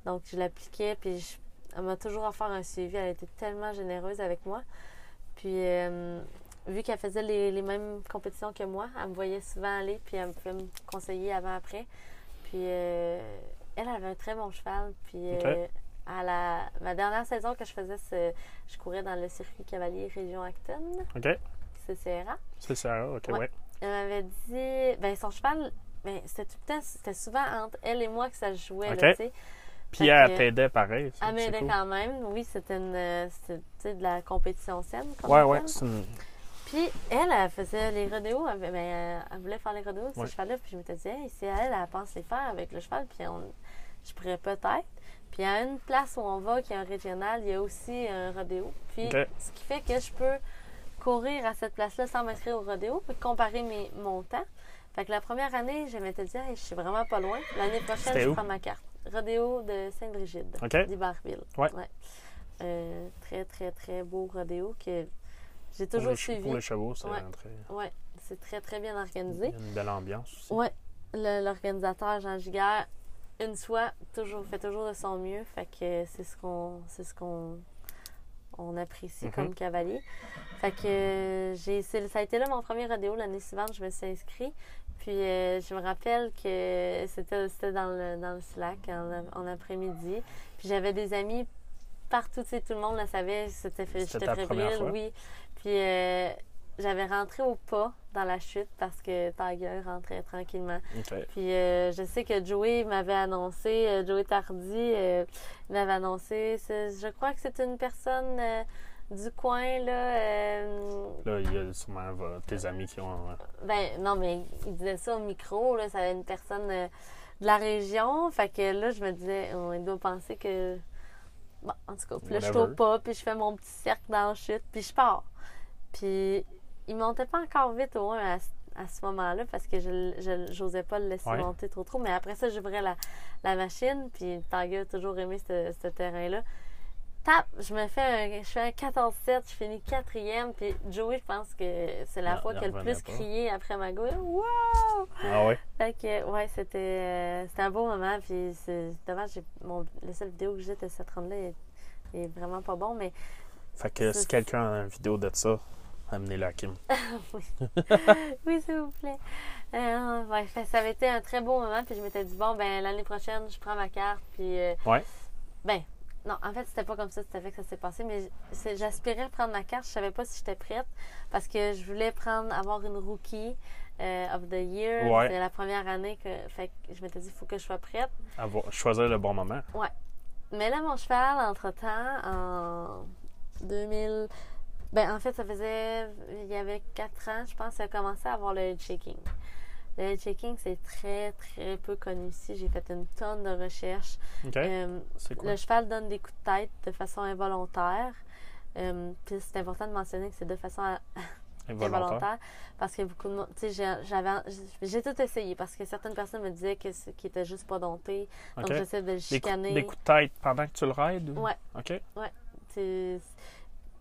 Donc, je l'appliquais, puis je- elle m'a toujours offert un suivi. Elle était tellement généreuse avec moi. Puis, euh, vu qu'elle faisait les, les mêmes compétitions que moi, elle me voyait souvent aller, puis elle me pouvait me conseiller avant-après. Puis, euh, elle avait un très bon cheval. Puis, euh, à la, ma dernière saison que je faisais, c'est- je courais dans le circuit cavalier Région Acton, OK. CCRA. C'est ça, OK, Ouais. ouais. Elle m'avait dit, ben son cheval, ben, c'était tout le temps, c'était souvent entre elle et moi que ça jouait, Ok. là, tu sais. Puis Fait elle t'aidait pareil. Elle c'est m'aidait cool. quand même. Oui, c'était une, euh, de la compétition saine. Ouais, ouais. c'est une- Puis elle, elle faisait les rodéos. Elle, ben, elle, elle voulait faire les rodéos avec Ouais. ce cheval-là. Puis je m'étais dit, hey, si elle, elle pense les faire avec le cheval, puis on, je pourrais peut-être. Puis à une place où on va, qui est un régional, il y a aussi un rodéo. Puis ce qui fait que je peux courir à cette place-là sans m'inscrire au rodéo, puis comparer mes, mon temps. Fait que la première année, je m'étais dit, hey, je suis vraiment pas loin. L'année prochaine, je prends ma carte. Rodéo de Sainte-Brigide, OK. d'Iberville. Ouais. Euh, très, très, très beau rodéo que j'ai toujours suivi. pour les chevaux, c'est Ouais. très... Ouais, c'est très, très bien il organisé. y a une belle ambiance aussi. Le- l'organisateur Jean Giguère, une fois, toujours, fait toujours de son mieux. Fait que c'est ce qu'on c'est ce qu'on on apprécie Mhm. comme cavalier. Fait que euh, j'ai ça a été là mon premier rodéo l'année suivante, je me suis inscrite. Puis euh, je me rappelle que c'était dans le, dans le Slack en, en après-midi. Puis j'avais des amis partout, tu sais, tout le monde le savait, c'était j'étais fébrile, oui. Puis euh, j'avais rentré au pas dans la chute parce que Tiger rentrait tranquillement. Puis euh, je sais que Joey m'avait annoncé, euh, Joey Tardy m'avait annoncé, je crois que c'est une personne du coin, là. euh, Là, il y a sûrement tes amis qui ont... euh, ben non, mais il disait ça au micro, là, ça une personne de la région. Fait que là, je me disais, on il doit penser que. Bon, en tout cas, puis là, je suis au Whatever. pas, puis je fais mon petit cercle dans la chute, puis je pars. Puis il montait pas encore vite au moins à, ce- à ce moment-là parce que je j'osais pas le laisser Ouais. monter trop trop. Mais après ça, j'ouvrais la, la machine, puis Tiger a toujours aimé ce, ce terrain-là. Tap, je me fais un, je fais un 14-7, je finis quatrième, puis Joey, je pense que c'est la Non, fois qu'il a le plus pas. crié après ma go. Wow! Ah ouais? Fait que, ouais, c'était euh, un beau moment. Puis c'est dommage, mon, la seule vidéo que j'ai de cette ronde-là est, est vraiment pas bon. Mais Fait que si quelqu'un a une vidéo de ça, amenez-le à Kim. [laughs] oui, s'il vous plaît. Euh, ouais, fait- ça avait été un très beau moment. Puis je m'étais dit, bon, ben l'année prochaine, je prends ma carte. Puis, euh, Ouais. ben, non, en fait, c'était pas comme ça, c'était avec que ça s'est passé. Mais j'aspirais à prendre ma carte. Je savais pas si j'étais prête parce que je voulais prendre, avoir une rookie euh, of the year. Ouais. C'est la première année que, fait je m'étais dit, il faut que je sois prête. Avoir- choisir le bon moment. Mais là, mon cheval, entre-temps, en 2000... Ben, en fait, ça faisait... Il y avait 4 ans, je pense, ça a commencé à avoir le head shaking. Le head shaking, c'est très, très peu connu ici. J'ai fait une tonne de recherches. Euh, le cheval donne des coups de tête de façon involontaire. Euh, Puis c'est important de mentionner que c'est de façon à- [laughs] Involontaire. involontaire parce que beaucoup de tu sais, j'ai- j'avais, j'ai tout essayé parce que certaines personnes me disaient que étaient juste pas domptés. OK? Donc j'essaie de le Des, coups, chicaner. des coups de tête pendant que tu le rides? ou- Ouais. OK? C'est-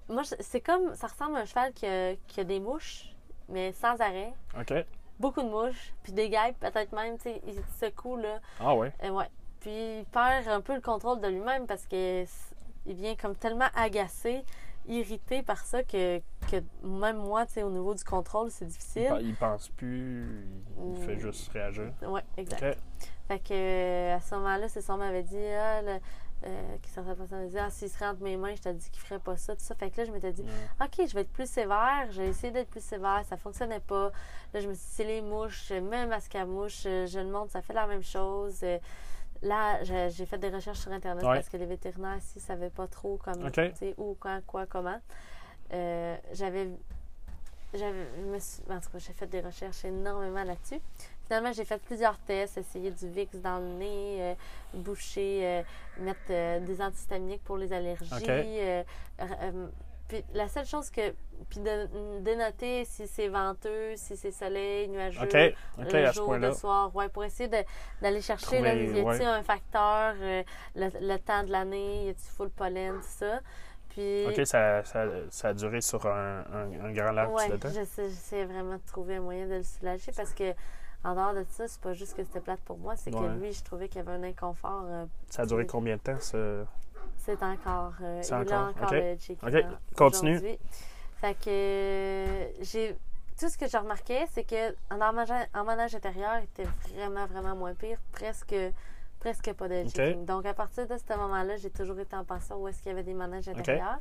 Moi, c'est comme. Ça ressemble à un cheval qui a, qui a des mouches, mais sans arrêt. OK? Beaucoup de mouches, puis des guêpes, peut-être même. Tu sais, il secoue, là. Ah ouais? Et ouais. Puis il perd un peu le contrôle de lui-même parce que c- il vient comme tellement agacé, irrité par ça que, que même moi, tu sais, au niveau du contrôle, c'est Il, difficile. il pense plus, il fait Mm. juste réagir. Ouais, exact. Fait que euh, à ce moment-là, c'est ça, on m'avait dit, ah, le, euh, qui certaines personnes me disaient, ah, s'il serait entre mes mains, je t'ai dit qu'il ferait pas ça, tout ça. Fait que là, je m'étais dit, Mm. OK, je vais être plus sévère. J'ai essayé d'être plus sévère. Ça fonctionnait pas. Là, je me suis dit, c'est les mouches. Même à ce qu'à mouche, euh, je le montre, ça fait la même chose. Euh, Là, j'ai fait des recherches sur Internet Ouais. parce que les vétérinaires ici ne savaient pas trop comme, OK. tu sais, où, quand, quoi, comment. Euh, j'avais. j'avais en tout cas, j'ai fait des recherches énormément là-dessus. Finalement, j'ai fait plusieurs tests, essayer du VIX dans le nez, euh, boucher, euh, mettre euh, des antihistaminiques pour les allergies. Puis la seule chose que. Puis de dénoter si c'est venteux, si c'est soleil, nuageux, OK? OK, le jour, le soir. Ouais, pour essayer d'aller chercher, là, y a-t-il ouais. un facteur, le, le temps de l'année, y a-t-il full pollen, tout ça. Puis. OK, ça, ça, ça a duré sur un, un, un grand laps Ouais, de temps? j'essaie vraiment de trouver un moyen de le soulager parce que, en dehors de ça, c'est pas juste que c'était plate pour moi, c'est Ouais. que lui, je trouvais qu'il y avait un inconfort. euh, Ça a duré combien de temps, ce... c'est encore. euh, C'est il encore, encore ok. le continue. Fait que euh, j'ai. Tout ce que j'ai remarqué, c'est que en emmanage, intérieur était vraiment, vraiment moins pire, presque, presque pas de Ok. checking. Donc, à partir de ce moment-là, j'ai toujours été en pension où est-ce qu'il y avait des manèges intérieurs.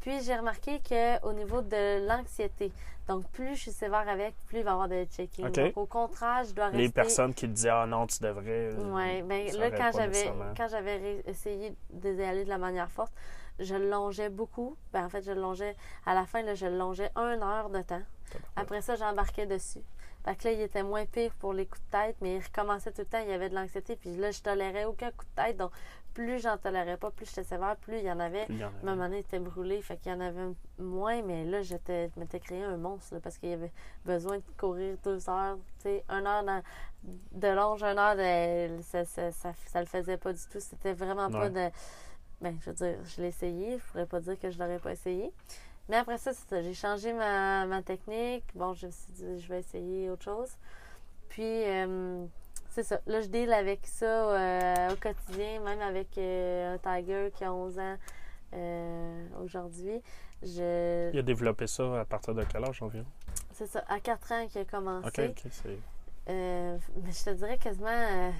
Puis, j'ai remarqué qu'au niveau de l'anxiété, donc plus je suis sévère avec, plus il va y avoir de checking. Ok. Donc, au contraire, je dois rester. Les personnes qui te disaient Ah non, tu devrais. euh, Oui, ben ça là, quand j'avais quand j'avais essayé d'y aller de la manière forte, je le longeais beaucoup. Ben, en fait, je le longeais à la fin, là, je le longeais une heure de temps. Après ça, j'embarquais dessus. Fait que là, il était moins pire pour les coups de tête, mais il recommençait tout le temps, il y avait de l'anxiété. Puis là, je tolérais aucun coup de tête. Donc, plus j'en tolérais pas, plus j'étais sévère, plus il y en avait. Il y en avait. Ma monnaie était brûlée, fait qu'il y en avait moins, mais là, j'étais, je m'étais créé un monstre là, parce qu'il y avait besoin de courir deux heures, tu sais, une heure dans- de longe, une heure de. Ça, ça, ça, ça le faisait pas du tout. C'était vraiment pas de. Ben, je veux dire, je l'ai essayé, je pourrais pas dire que je l'aurais pas essayé. Mais après ça, c'est ça, j'ai changé ma, ma technique. Bon, je me suis dit, je vais essayer autre chose. Puis, euh, c'est ça. Là, je deal avec ça euh, au quotidien, même avec euh, un Tiger qui a 11 ans aujourd'hui. Je... Il a développé ça à partir de quel âge environ? C'est ça, à 4 ans qu'il a commencé. Ok, ok, c'est. Mais je te dirais quasiment,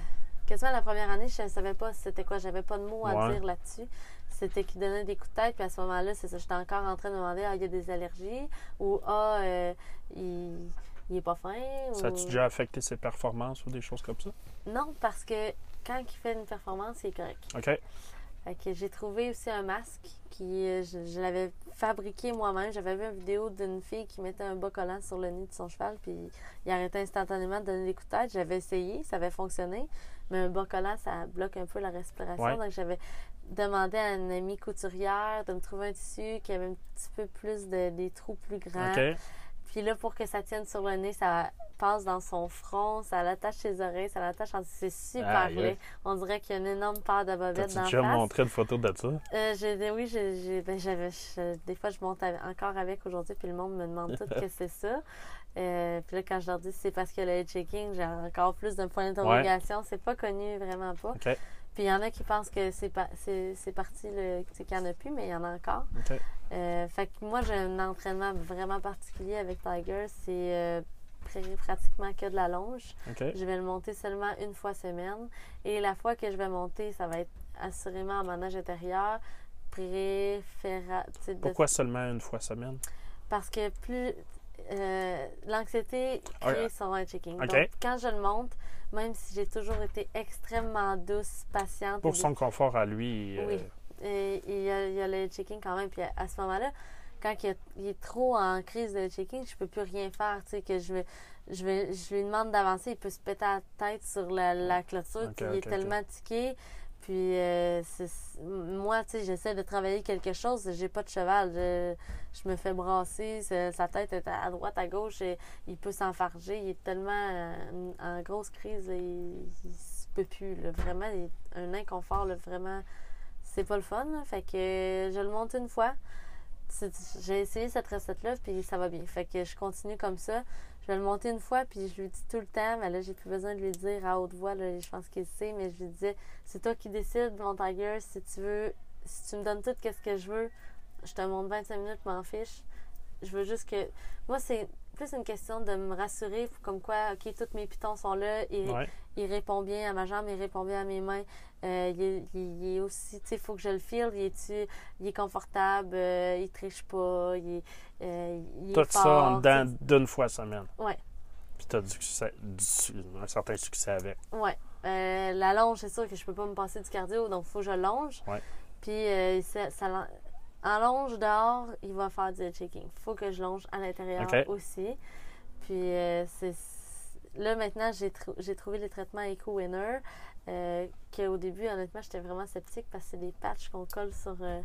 quasiment la première année, je ne savais pas c'était quoi. J'avais pas de mots à Ouais. dire là-dessus. C'était qu'il donnait des coups de tête. Puis à ce moment-là, c'est ça. J'étais encore en train de demander ah, il y a des allergies ou ah, euh, il, il est pas fin. Ça ou... a-tu déjà affecté ses performances ou des choses comme ça? Non, parce que quand il fait une performance, il est correct. Ok. Fait que j'ai trouvé aussi un masque qui euh, je, je l'avais fabriqué moi-même. J'avais vu une vidéo d'une fille qui mettait un bas collant sur le nez de son cheval puis il arrêtait instantanément de donner des coups de tête. J'avais essayé, ça avait fonctionné, mais un bas collant ça bloque un peu la respiration. Ouais. Donc j'avais demandé à une amie couturière de me trouver un tissu qui avait un petit peu plus de des trous plus grands. Puis là, pour que ça tienne sur le nez, ça passe dans son front, ça l'attache ses oreilles, ça l'attache en... C'est super Aïe, laid. On dirait qu'il y a une énorme paire de bobettes dans la déjà face. montré une photo de ça? Euh, j'ai- oui, j'ai, ben, j'avais, des fois, je monte avec- encore avec aujourd'hui, puis le monde me demande tout que [laughs] c'est ça. Euh, puis là, quand je leur dis c'est parce que le checking, j'ai encore plus d'un point d'interrogation. C'est pas connu, vraiment pas. Puis il y en a qui pensent que c'est, pas, c'est, c'est parti, qu'il n'y en a plus, mais il y en a encore. Euh, fait que moi, j'ai un entraînement vraiment particulier avec Tiger. C'est euh, pr- pratiquement que de la longe. Je vais le monter seulement une fois semaine. Et la fois que je vais monter, ça va être assurément en manège intérieur. Préféra... de- Pourquoi seulement une fois semaine? Parce que plus... euh, L'anxiété crée Ok. son checking. Ok. Donc, quand je le monte, même si j'ai toujours été extrêmement douce, patiente... Pour son confort à lui. euh, Oui. Et il y, a, il y a le checking quand même. Puis à, à ce moment-là, quand il, y a- il est trop en crise de checking, je peux plus rien faire. Tu sais, que je vais, je vais, je lui demande d'avancer, il peut se péter la tête sur la, la clôture. Ok, tu sais, il est tellement tiqué. Puis euh, moi, tu sais, j'essaie de travailler quelque chose. J'ai pas de cheval. Je, je me fais brasser. Sa tête est à droite, à gauche. Et il peut s'enfarger. Il est tellement euh, en grosse crise. Il, il se peut plus. Vraiment, il est un inconfort. là, vraiment c'est pas le fun. Fait que je le monte une fois. J'ai essayé cette recette-là, puis ça va bien. Fait que je continue comme ça. Je vais le monter une fois, puis je lui dis tout le temps, mais là, j'ai plus besoin de lui dire à haute voix, là, je pense qu'il sait, mais je lui disais, c'est toi qui décides, mon tiger, si tu veux, si tu me donnes tout ce que je veux, je te monte 25 minutes, m'en fiche. Je veux juste que. Moi, c'est plus une question de me rassurer, comme quoi, OK, tous mes pitons sont là, Ouais. il répond bien à ma jambe, il répond bien à mes mains. Euh, il, est, il- il est aussi, tu sais, il faut que je le file. Il est, il est confortable, euh, il triche pas, il est, euh, il est Tout fort, ça en dedans tu d'une fois semaine? Ouais. Puis t'as du succès, du un certain succès avec. Ouais. Euh, la longe, c'est sûr que je peux pas me passer du cardio, donc il faut que je longe. Ouais. Puis, euh, ça, ça en longe dehors, il va faire du checking. Il faut que je longe à l'intérieur aussi. Puis, euh, c'est. Là, maintenant, j'ai trou- j'ai trouvé les traitements Eco-Winner. Euh, qu'au début, honnêtement, j'étais vraiment sceptique parce que c'est des patchs qu'on colle sur, euh,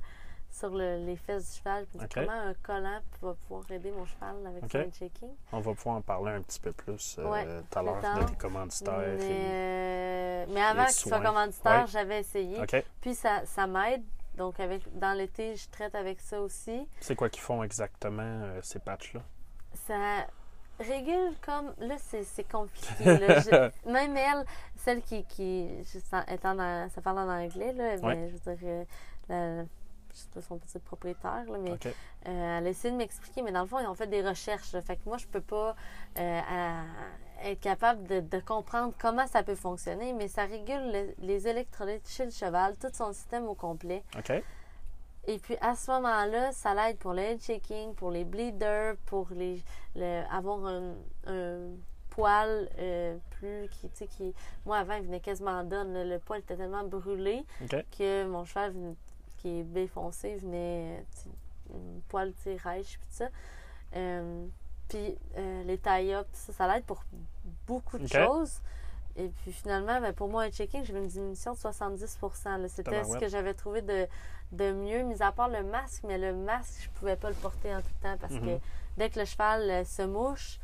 sur le- les fesses du cheval. Puis, Ok. comment un collant va pouvoir aider mon cheval avec Ok. son checking? On va pouvoir en parler un petit peu plus euh, tout à l'heure plus tard. de tes commanditaires. Mais, et- mais avant qu'il soit commanditaire, Ouais. j'avais essayé. Puis ça, ça m'aide. Donc avec dans l'été, je traite avec ça aussi. C'est quoi qu'ils font exactement, euh, ces patchs-là? Ça régule comme. Là, c'est c'est compliqué. [laughs] là. Je- même elle, celle qui. qui étant dans, ça parle en anglais, là, mais je veux dire. euh, la- je sais pas son petit propriétaire, là, mais euh, elle a essayé de m'expliquer, mais dans le fond, ils ont fait des recherches. là. fait que moi, je peux pas euh, à- être capable de, de comprendre comment ça peut fonctionner, mais ça régule le- les électrolytes chez le cheval, tout son système au complet. OK. Et puis à ce moment-là, ça l'aide pour le head shaking, pour les bleeders, pour les le- avoir un, un poil euh, plus qui, tu sais, qui. Moi avant, il venait quasiment donne. Le poil était tellement brûlé que mon cheval venait- qui est baie foncé venait poil tu sais, rêche puis tout ça. Euh, puis euh, les tie-ups, ça, ça l'aide pour beaucoup de choses. Et puis finalement, ben, pour moi, un checking, j'avais une diminution de 70 là. C'était ce que j'avais trouvé de, de mieux, mis à part le masque, mais le masque, je pouvais pas le porter en tout temps parce que Mhm. dès que le cheval euh, se mouche,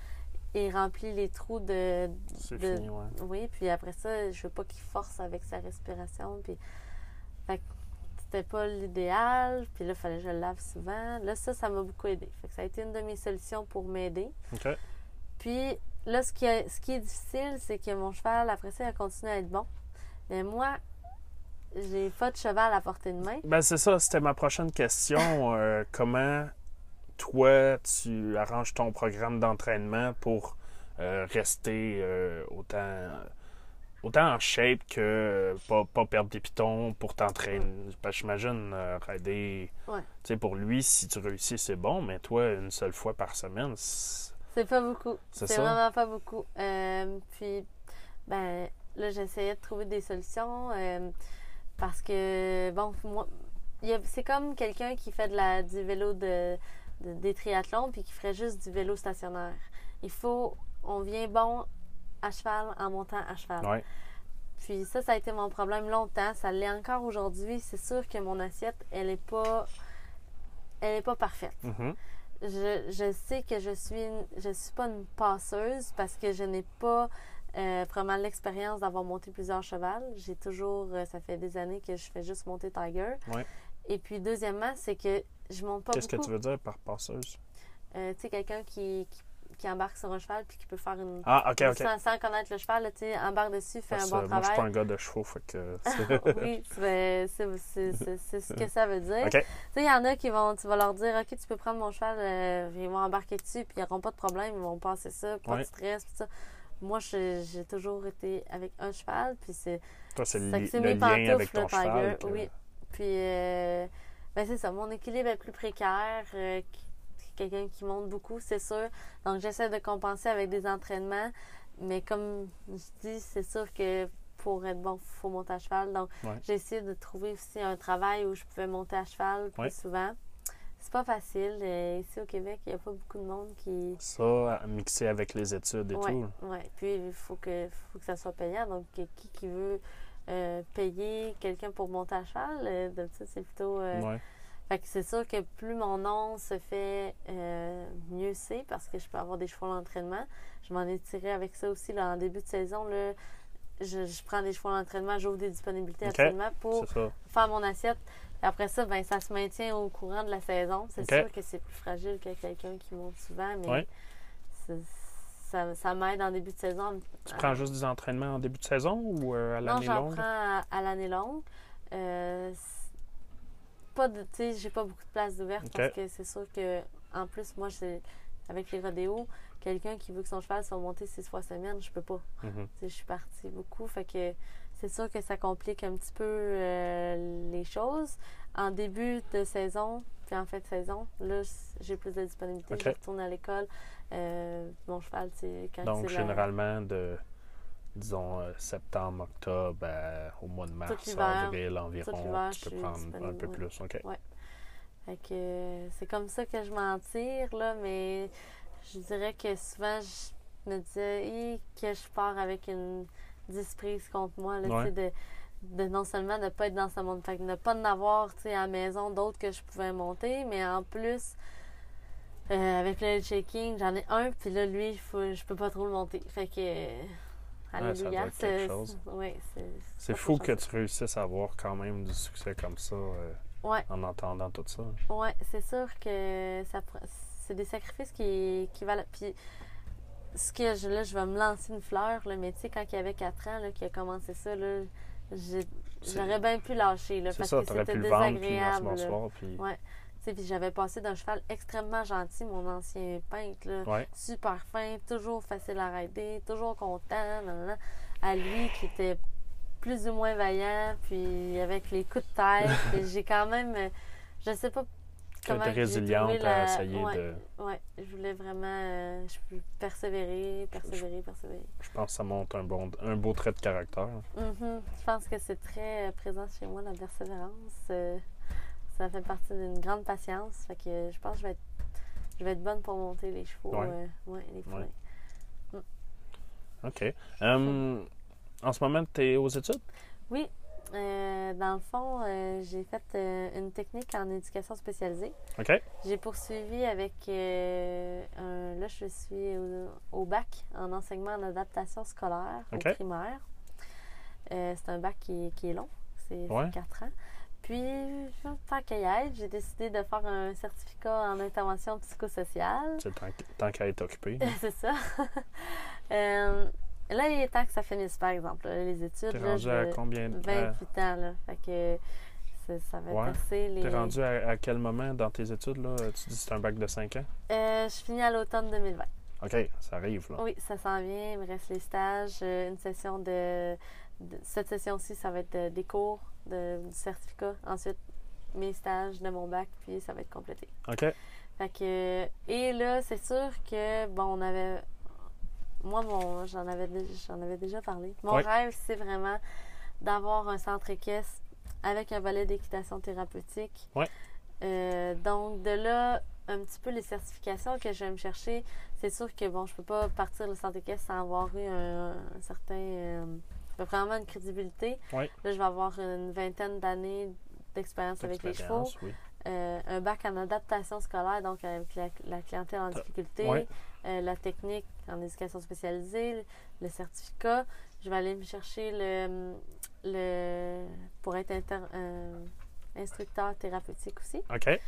il remplit les trous de, C'est de- fini, ouais. oui, puis après ça, je veux pas qu'il force avec sa respiration. Puis, fait que c'était pas l'idéal. Puis là, il fallait que je le lave souvent. Là, ça, ça m'a beaucoup aidé. Fait que ça a été une de mes solutions pour m'aider. Puis là, ce qui, est- ce qui est difficile, c'est que mon cheval, après ça, il a continué à être bon. Mais moi, j'ai pas de cheval à portée de main. Ben, c'est ça, c'était ma prochaine question. [laughs] Euh, comment, toi, tu arranges ton programme d'entraînement pour euh, rester euh, autant, autant en shape que euh, pas, pas perdre des pitons pour t'entraîner? Parce que j'imagine, euh, rider, Ouais. tu sais, pour lui, si tu réussis, c'est bon, mais toi, une seule fois par semaine, c'est C'est pas beaucoup. c'est vraiment pas beaucoup. Euh, puis, ben, là, j'essayais de trouver des solutions euh, parce que, bon, moi, c'est comme quelqu'un qui fait de la, du vélo de, de- des triathlons puis qui ferait juste du vélo stationnaire. Il faut, on vient bon à cheval en montant à cheval. Ouais. Puis ça, ça a été mon problème longtemps. Ça l'est encore aujourd'hui. C'est sûr que mon assiette, elle est pas, elle est pas parfaite Mhm. je, je sais que je suis une- je suis pas une passeuse parce que je n'ai pas euh, vraiment l'expérience d'avoir monté plusieurs chevals. J'ai toujours, euh, ça fait des années que je fais juste monter Tiger. Ouais. Et puis deuxièmement, c'est que je monte pas Qu'est-ce que beaucoup. tu veux dire par passeuse? Euh, tu sais, quelqu'un qui, qui, qui embarque sur un cheval puis qui peut faire une... Ah, OK, OK. Sans, sans connaître le cheval, là, tu embarque dessus, fait Parce un bon moi, je suis pas travail. un gars de chevaux, fait que... [laughs] oui, c'est c'est- ce que ça veut dire. Tu sais, il y en a qui vont, tu vas leur dire, OK, tu peux prendre mon cheval, euh, ils vont embarquer dessus, puis ils n'auront pas de problème, ils vont passer ça, pas Ouais. de stress, puis ça. Moi, j'ai toujours été avec un cheval, puis c'est Toi, c'est le, li- le mes lien avec ton cheval. que- oui. Puis, euh, ben c'est ça, mon équilibre est plus précaire, euh, qui- quelqu'un qui monte beaucoup, c'est sûr. Donc, j'essaie de compenser avec des entraînements, mais comme je dis, c'est sûr que pour être bon, il faut monter à cheval. Donc, Ouais. j'ai essayé de trouver aussi un travail où je pouvais monter à cheval plus Ouais. souvent. C'est pas facile. Euh, ici au Québec, il n'y a pas beaucoup de monde qui. Ça, mixé avec les études et Ouais, tout. ouais. Puis il faut que, faut que ça soit payant. Donc, qui qui veut euh, payer quelqu'un pour monter à cheval, euh, d'habitude, c'est plutôt. Fait que c'est sûr que plus mon nom se fait, euh, mieux c'est parce que je peux avoir des chevaux d'entraînement. Je m'en ai tiré avec ça aussi là, en début de saison. Là, je, je prends des chevaux d'entraînement, j'ouvre des disponibilités Ok. absolument pour faire mon assiette. Et après ça, ben, ça se maintient au courant de la saison. C'est sûr que c'est plus fragile que quelqu'un qui monte souvent, mais c'est- ça, ça m'aide en début de saison. Tu à- prends juste des entraînements en début de saison ou euh, à non, l'année j'en longue? prends à, à l'année longue. Euh, pas de, tu sais, j'ai pas beaucoup de place ouverte Ok. parce que c'est sûr que, en plus, moi, c'est avec les rodéos, quelqu'un qui veut que son cheval soit monté six fois semaine, je peux pas. Mhm. Je suis partie beaucoup, fait que c'est sûr que ça complique un petit peu euh, les choses. En début de saison, puis en fin de saison, là, j'ai plus de disponibilité. Je retourne à l'école. Euh, mon cheval, sais, quand Donc, c'est la- généralement, de, disons, euh, septembre, octobre à- au mois de mars, avril environ, tu peux prendre un peu plus. OK. Fait que euh, c'est comme ça que je m'en tire, là, mais je dirais que souvent, je me disais que je pars avec une disprise contre moi, là, Ouais. de, de non seulement de ne pas être dans ce monde, fait que de ne pas en avoir, tu sais, à la maison d'autres que je pouvais monter, mais en plus, euh, avec le shaking, j'en ai un, puis là, lui, faut, je peux pas trop le monter. Fait que, euh, alléluia, c'est- ouais, fou que tu réussisses à avoir quand même du succès comme ça euh, Ouais. en entendant tout ça. Ouais, c'est sûr que ça c'est des sacrifices qui, qui valent. Puis ce que je, là, je vais me lancer une fleur, là, mais tu sais, quand il avait 4 ans, là, qu'il a commencé ça, là, j'aurais bien pu lâcher, là, parce ça, que c'était vendre, puis désagréable. là. puis... J'avais passé d'un cheval extrêmement gentil, mon ancien peintre, là, Ouais. super fin, toujours facile à rider, toujours content, à lui qui était plus ou moins vaillant, puis avec les coups de tête, [laughs] j'ai quand même, je sais pas comment j'ai résiliente à essayer ouais, de... Ouais, je voulais vraiment euh, je persévérer, persévérer, persévérer. Je pense que ça montre un, bon, un beau trait de caractère. Mhm. Je pense que c'est très euh, présent chez moi, la persévérance. Euh, ça fait partie d'une grande patience. Fait que je pense que je vais être, je vais être bonne pour monter les chevaux. Ouais. euh, ouais, les poulains. OK. Hum, en ce moment, tu es aux études? Oui, euh, dans le fond, euh, j'ai fait euh, une technique en éducation spécialisée. OK. J'ai poursuivi avec un. Là, je suis au, au bac en enseignement en adaptation scolaire OK. au primaire. C'est un bac qui, qui est long, c'est Ouais. 4 ans. Puis, tant qu'à y être, j'ai décidé de faire un certificat en intervention psychosociale. C'est tant, tant qu'à être occupé. [laughs] c'est ça. [laughs] Euh, là, il est temps que ça finisse, par exemple, là, les études. T'es rendu à combien? de- 28 ans, là. Fait que ça, va Ouais. assez. Les... T'es rendu à, à quel moment dans tes études? Là? Tu dis que c'est un bac de 5 ans? Euh, je finis à l'automne 2020. OK, ça arrive. Là. Oui, ça s'en vient. Il me reste les stages, euh, une session de, de- Cette session-ci, ça va être des cours de, du certificat. Ensuite, mes stages de mon bac, puis ça va être complété. OK. Fait que. Et là, c'est sûr que, bon, on avait. Moi, mon, j'en avais, j'en avais déjà parlé. Mon Ouais. rêve, c'est vraiment d'avoir un centre équestre avec un volet d'équitation thérapeutique. Ouais. Euh, donc, de là, un petit peu les certifications que je vais me chercher, c'est sûr que, bon, je peux pas partir le centre équestre sans avoir eu un, un certain. euh, vraiment une crédibilité. Là, je vais avoir une vingtaine d'années d'expérience avec les chevaux. Oui. Euh, un bac en adaptation scolaire, donc avec la, la clientèle en difficulté, euh, la technique en éducation spécialisée, le certificat. Je vais aller me chercher le, le pour être inter- euh, instructeur thérapeutique aussi. OK.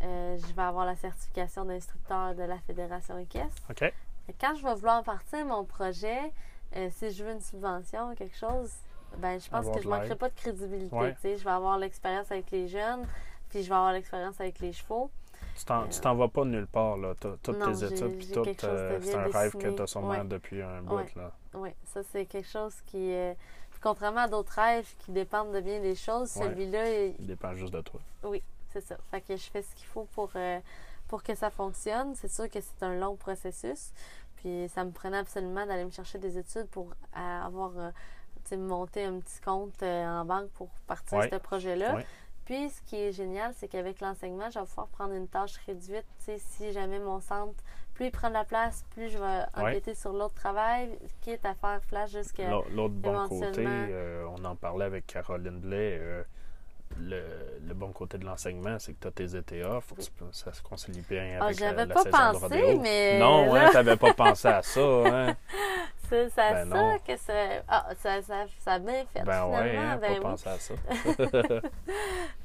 Je vais avoir la certification d'instructeur de la Fédération équestre. OK. Quand je vais vouloir partir mon projet, euh, si je veux une subvention ou quelque chose, ben je pense Avoir que je manquerai l'aide. pas de crédibilité. Ouais. Je vais avoir l'expérience avec les jeunes, puis je vais avoir l'expérience avec les chevaux. Tu t'en, tu t'en vas pas nulle part, là. T'as- Toutes Non, tes études, puis tout, euh, c'est un rêve que tu as sûrement Ouais. depuis un bout, Ouais. là. Oui, ça c'est quelque chose qui puis contrairement à d'autres rêves qui dépendent de bien des choses, celui-là, il- Il dépend juste de toi. c'est ça. Fait que je fais ce qu'il faut pour, euh, pour que ça fonctionne. C'est sûr que c'est un long processus. Puis ça me prenait absolument d'aller me chercher des études pour euh, avoir, euh, monter un petit compte euh, en banque pour partir Ouais. ce projet-là. Ouais. Puis ce qui est génial, c'est qu'avec l'enseignement, je vais pouvoir prendre une tâche réduite. Tu sais, si jamais mon centre, plus il prend de la place, plus je vais empiéter sur l'autre travail, quitte à faire flash jusqu'à. L'au- L'autre bon côté, euh, on en parlait avec Caroline Blais, euh, le, le bon côté de l'enseignement, c'est que tu as tes été off, ça se concilie bien Ah, avec euh, j'avais la pas pensé, mais Non, là- hein, t'avais pas pensé à ça, hein? [laughs] C'est ça, Ben ça non. que ça, ah, ça, ça, ça a bien fait. Ben ouais, finalement. hein, ben pas oui. pensé à ça. [laughs]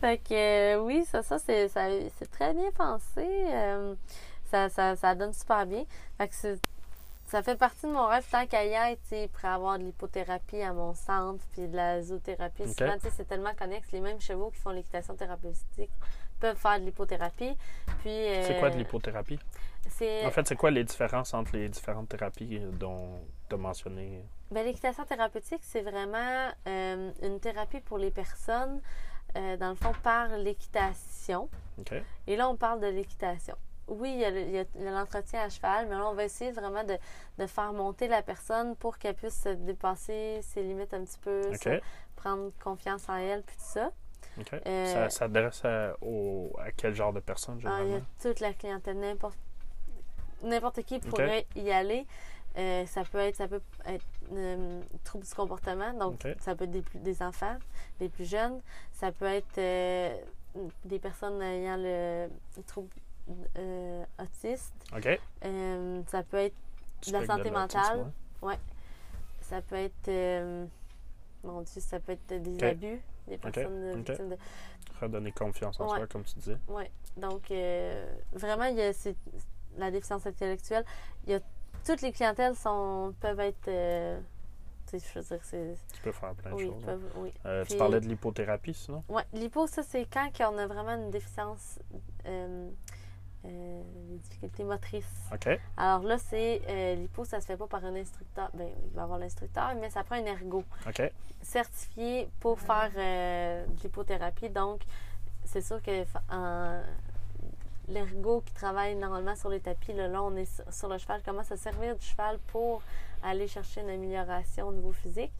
Fait que euh, oui, ça, ça c'est ça- c'est très bien pensé. euh, ça, ça, ça donne super bien. Fait que c'est- ça fait partie de mon rêve tant qu'à y être, pour avoir de l'hypothérapie à mon centre, puis de la zoothérapie. Souvent, c'est tellement connexe. Les mêmes chevaux qui font l'équitation thérapeutique peuvent faire de l'hypothérapie. Puis, c'est quoi de euh, l'hypothérapie? En fait, c'est quoi les différences entre les différentes thérapies dont tu as mentionné? Ben, l'équitation thérapeutique, c'est vraiment euh, une thérapie pour les personnes, euh, dans le fond, par l'équitation. Et là, on parle de l'équitation. Oui, il y a le- il y a il y a l'entretien à cheval, mais là, on va essayer vraiment de, de faire monter la personne pour qu'elle puisse se dépasser ses limites un petit peu, prendre confiance en elle, puis tout ça. Euh, Ça s'adresse à, au- à quel genre de personnes, Ah, il y a généralement? toute la clientèle, n'importe n'importe qui pourrait y aller. Euh, ça peut être ça peut être euh, trouble du comportement, donc ça peut être des, plus- des enfants, des plus jeunes. Ça peut être euh, des personnes ayant le trouble euh, autiste. OK? Euh, ça peut être De la santé mentale. ouais. ça peut être euh, mon Dieu, ça peut être des abus, des personnes euh, OK. victimes de Redonner confiance en Ouais. soi, comme tu disais. Oui, donc vraiment, il y a la déficience intellectuelle, il y a toutes les clientèles sont, peuvent être. tu sais, je veux dire, c'est. Tu peux faire plein de Oui, choses. hein. oui. Euh, tu parlais de l'hypothérapie, sinon? Ouais, l'hypo, ça, c'est quand on a vraiment une déficience, euh, euh, des difficultés motrices. OK. Alors là, c'est euh, l'hypo, ça se fait pas par un instructeur. Ben, il va avoir l'instructeur, mais ça prend un ergo OK. certifié pour faire euh, de l'hypothérapie. Donc, c'est sûr que l'ergo qui travaille normalement sur les tapis, là, là, on est sur- sur le cheval, commence à servir du cheval pour aller chercher une amélioration au niveau physique?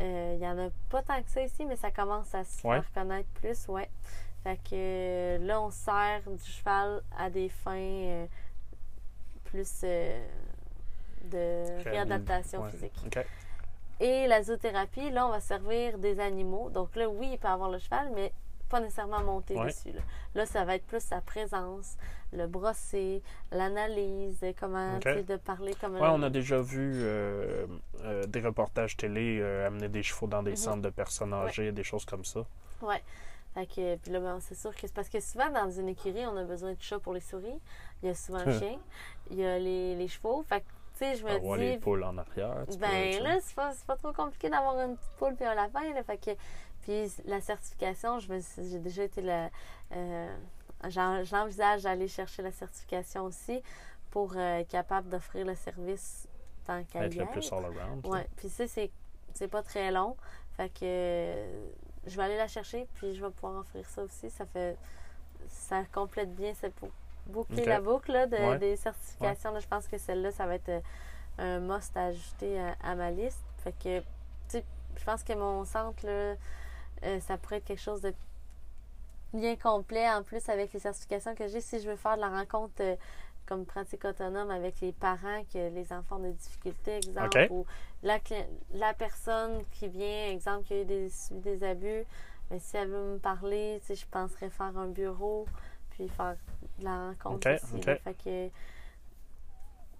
Euh, Il y en a pas tant que ça ici, mais ça commence à se Ouais. faire connaître plus, ouais. Fait que là, on sert du cheval à des fins euh, plus euh, de réadaptation Ouais. physique. OK. Et la zoothérapie, là, on va servir des animaux. Donc là, oui, il peut avoir le cheval, mais pas nécessairement monter Ouais. dessus. Là. Là, ça va être plus sa présence, le brosser, l'analyse, comment Ok. tu sais, de parler comme Ouais, on a déjà vu euh, euh, des reportages télé euh, amener des chevaux dans des Mhm. centres de personnes âgées, des choses comme ça. Ouais. Fait que, puis là, ben, c'est sûr que c'est parce que souvent, dans une écurie, on a besoin de chats pour les souris. Il y a souvent le chien. Il y a les, les chevaux. Fait que, tu sais, je me Avoir les dis, poules en arrière. peux- Ben tu- là, c'est pas, pas trop compliqué d'avoir une petite poule puis un lapin. Là, fait que, puis la certification, je me suis- j'ai déjà été la. euh, j'en- J'envisage d'aller chercher la certification aussi pour euh, être capable d'offrir le service tant qu'à être le plus all around. Ouais, puis ça, c'est, c'est pas très long. Fait que je vais aller la chercher puis je vais pouvoir offrir ça aussi. Ça fait. Ça complète bien, c'est pour boucler la boucle là, de- Ouais. des certifications. là. je pense que celle-là, ça va être euh, un must à ajouter à, à ma liste. Fait que, tu sais, je pense que mon centre, là, euh, ça pourrait être quelque chose de bien complet en plus avec les certifications que j'ai. Si je veux faire de la rencontre euh, comme pratique autonome avec les parents que les enfants ont des difficultés, exemple, ou la, la personne qui vient, exemple, qui a eu des, subi des abus, mais si elle veut me parler, tu sais, je penserais faire un bureau, puis faire de la rencontre Ok, aussi. ok. là. Fait que,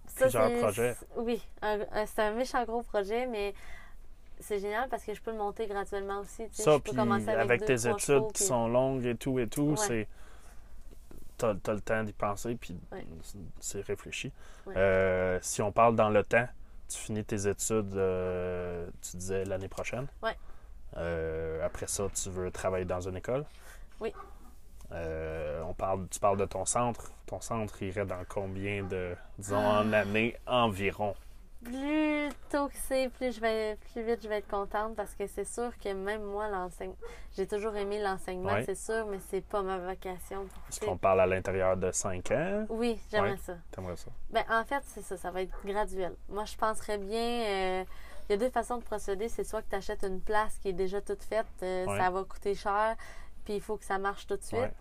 ça, Plusieurs projets. Oui, c'est un méchant gros projet, mais c'est génial parce que je peux le monter graduellement aussi. tu sais. Ça, je peux puis commencer avec, avec deux, tes études qui sont longues et tout et tout, Ouais. c'est. T'as as le temps d'y penser, puis Ouais. c'est réfléchi. Ouais. Euh, si on parle dans le temps, tu finis tes études, euh, tu disais l'année prochaine. Ouais. Euh, après ça, tu veux travailler dans une école. Oui. On parle, tu parles de ton centre. Ton centre irait dans combien de, disons, en année environ? Plus tôt que c'est, plus je vais plus vite je vais être contente parce que c'est sûr que même moi l'enseignement j'ai toujours aimé l'enseignement, Ouais. c'est sûr, mais c'est pas ma vocation. Est-ce qu'on parle à l'intérieur de 5 ans? Oui, j'aimerais Ouais. ça. T'aimerais ça? Ben, en fait, c'est ça, ça va être graduel. Moi, je penserais bien. euh, il y a deux façons de procéder. C'est soit que tu achètes une place qui est déjà toute faite, euh, Ouais. ça va coûter cher, puis il faut que ça marche tout de suite.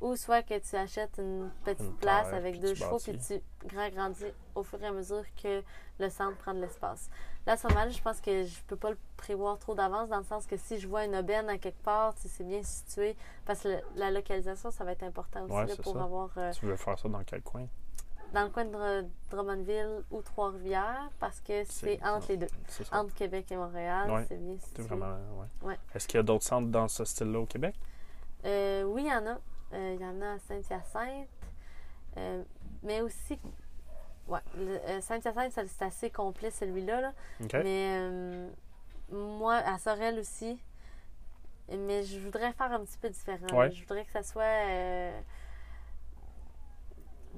Ou soit que tu achètes une petite Une place terre, avec deux chevaux, puis tu agrandis au fur et à mesure que le centre prend de l'espace. Là, ce moment-là, je pense que je peux pas le prévoir trop d'avance, dans le sens que si je vois une aubaine à quelque part, sais, c'est bien situé, parce que le- la localisation, ça va être important aussi Ouais, là, pour ça. avoir. euh, Tu veux faire ça dans quel coin? dans le coin de Dr- Drummondville ou Trois-Rivières parce que c'est entre les deux. Entre Québec et Montréal, Ouais. c'est bien situé. Ouais. Est-ce qu'il y a d'autres centres dans ce style-là au Québec? Euh, oui, il y en a. Euh, Il y en a à Saint-Hyacinthe. Euh, mais aussi. Ouais, euh, Saint-Hyacinthe, ça, c'est assez complet celui-là. là. Mais moi, à Sorel aussi. Mais je voudrais faire un petit peu différent. Ouais. Je voudrais que ça soit. euh,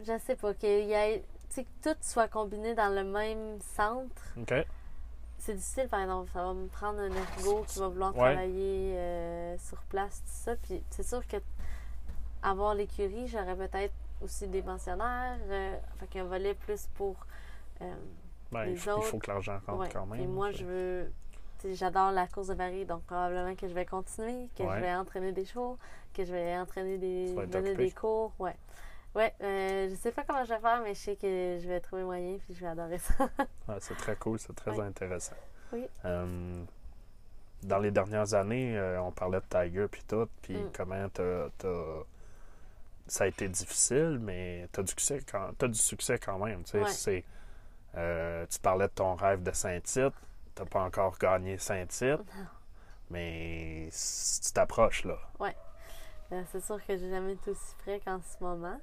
je sais pas, qu'il y ait. Tu sais, que tout soit combiné dans le même centre. OK. C'est difficile, par exemple. Ça va me prendre un ergo qui va vouloir Ouais. travailler euh, sur place, tout ça. Puis c'est sûr que avoir l'écurie, j'aurais peut-être aussi des pensionnaires. Euh, fait qu'un volet plus pour. euh, Ben, Les il, faut, il faut autres, que l'argent rentre ouais. quand même. Et moi, je veux. tu J'adore la course de baril, donc probablement que je vais continuer, que Ouais. je vais entraîner des chevaux, que je vais entraîner des. Tu donner des cours. Ouais. Ouais, euh, je sais pas comment je vais faire, mais je sais que je vais trouver moyen, puis je vais adorer ça. [laughs] Ouais, c'est très cool, c'est très Ouais. intéressant. Oui. Euh, dans les dernières années, euh, on parlait de Tiger puis tout, puis Mm. comment t'as, t'as- ça a été difficile, mais tu as du succès quand, t'as du succès quand même. Ouais. Euh, tu parlais de ton rêve de Saint-Tite, tu pas encore gagné Saint-Tite, mais tu t'approches là. Euh, c'est sûr que j'ai jamais été aussi près qu'en ce moment.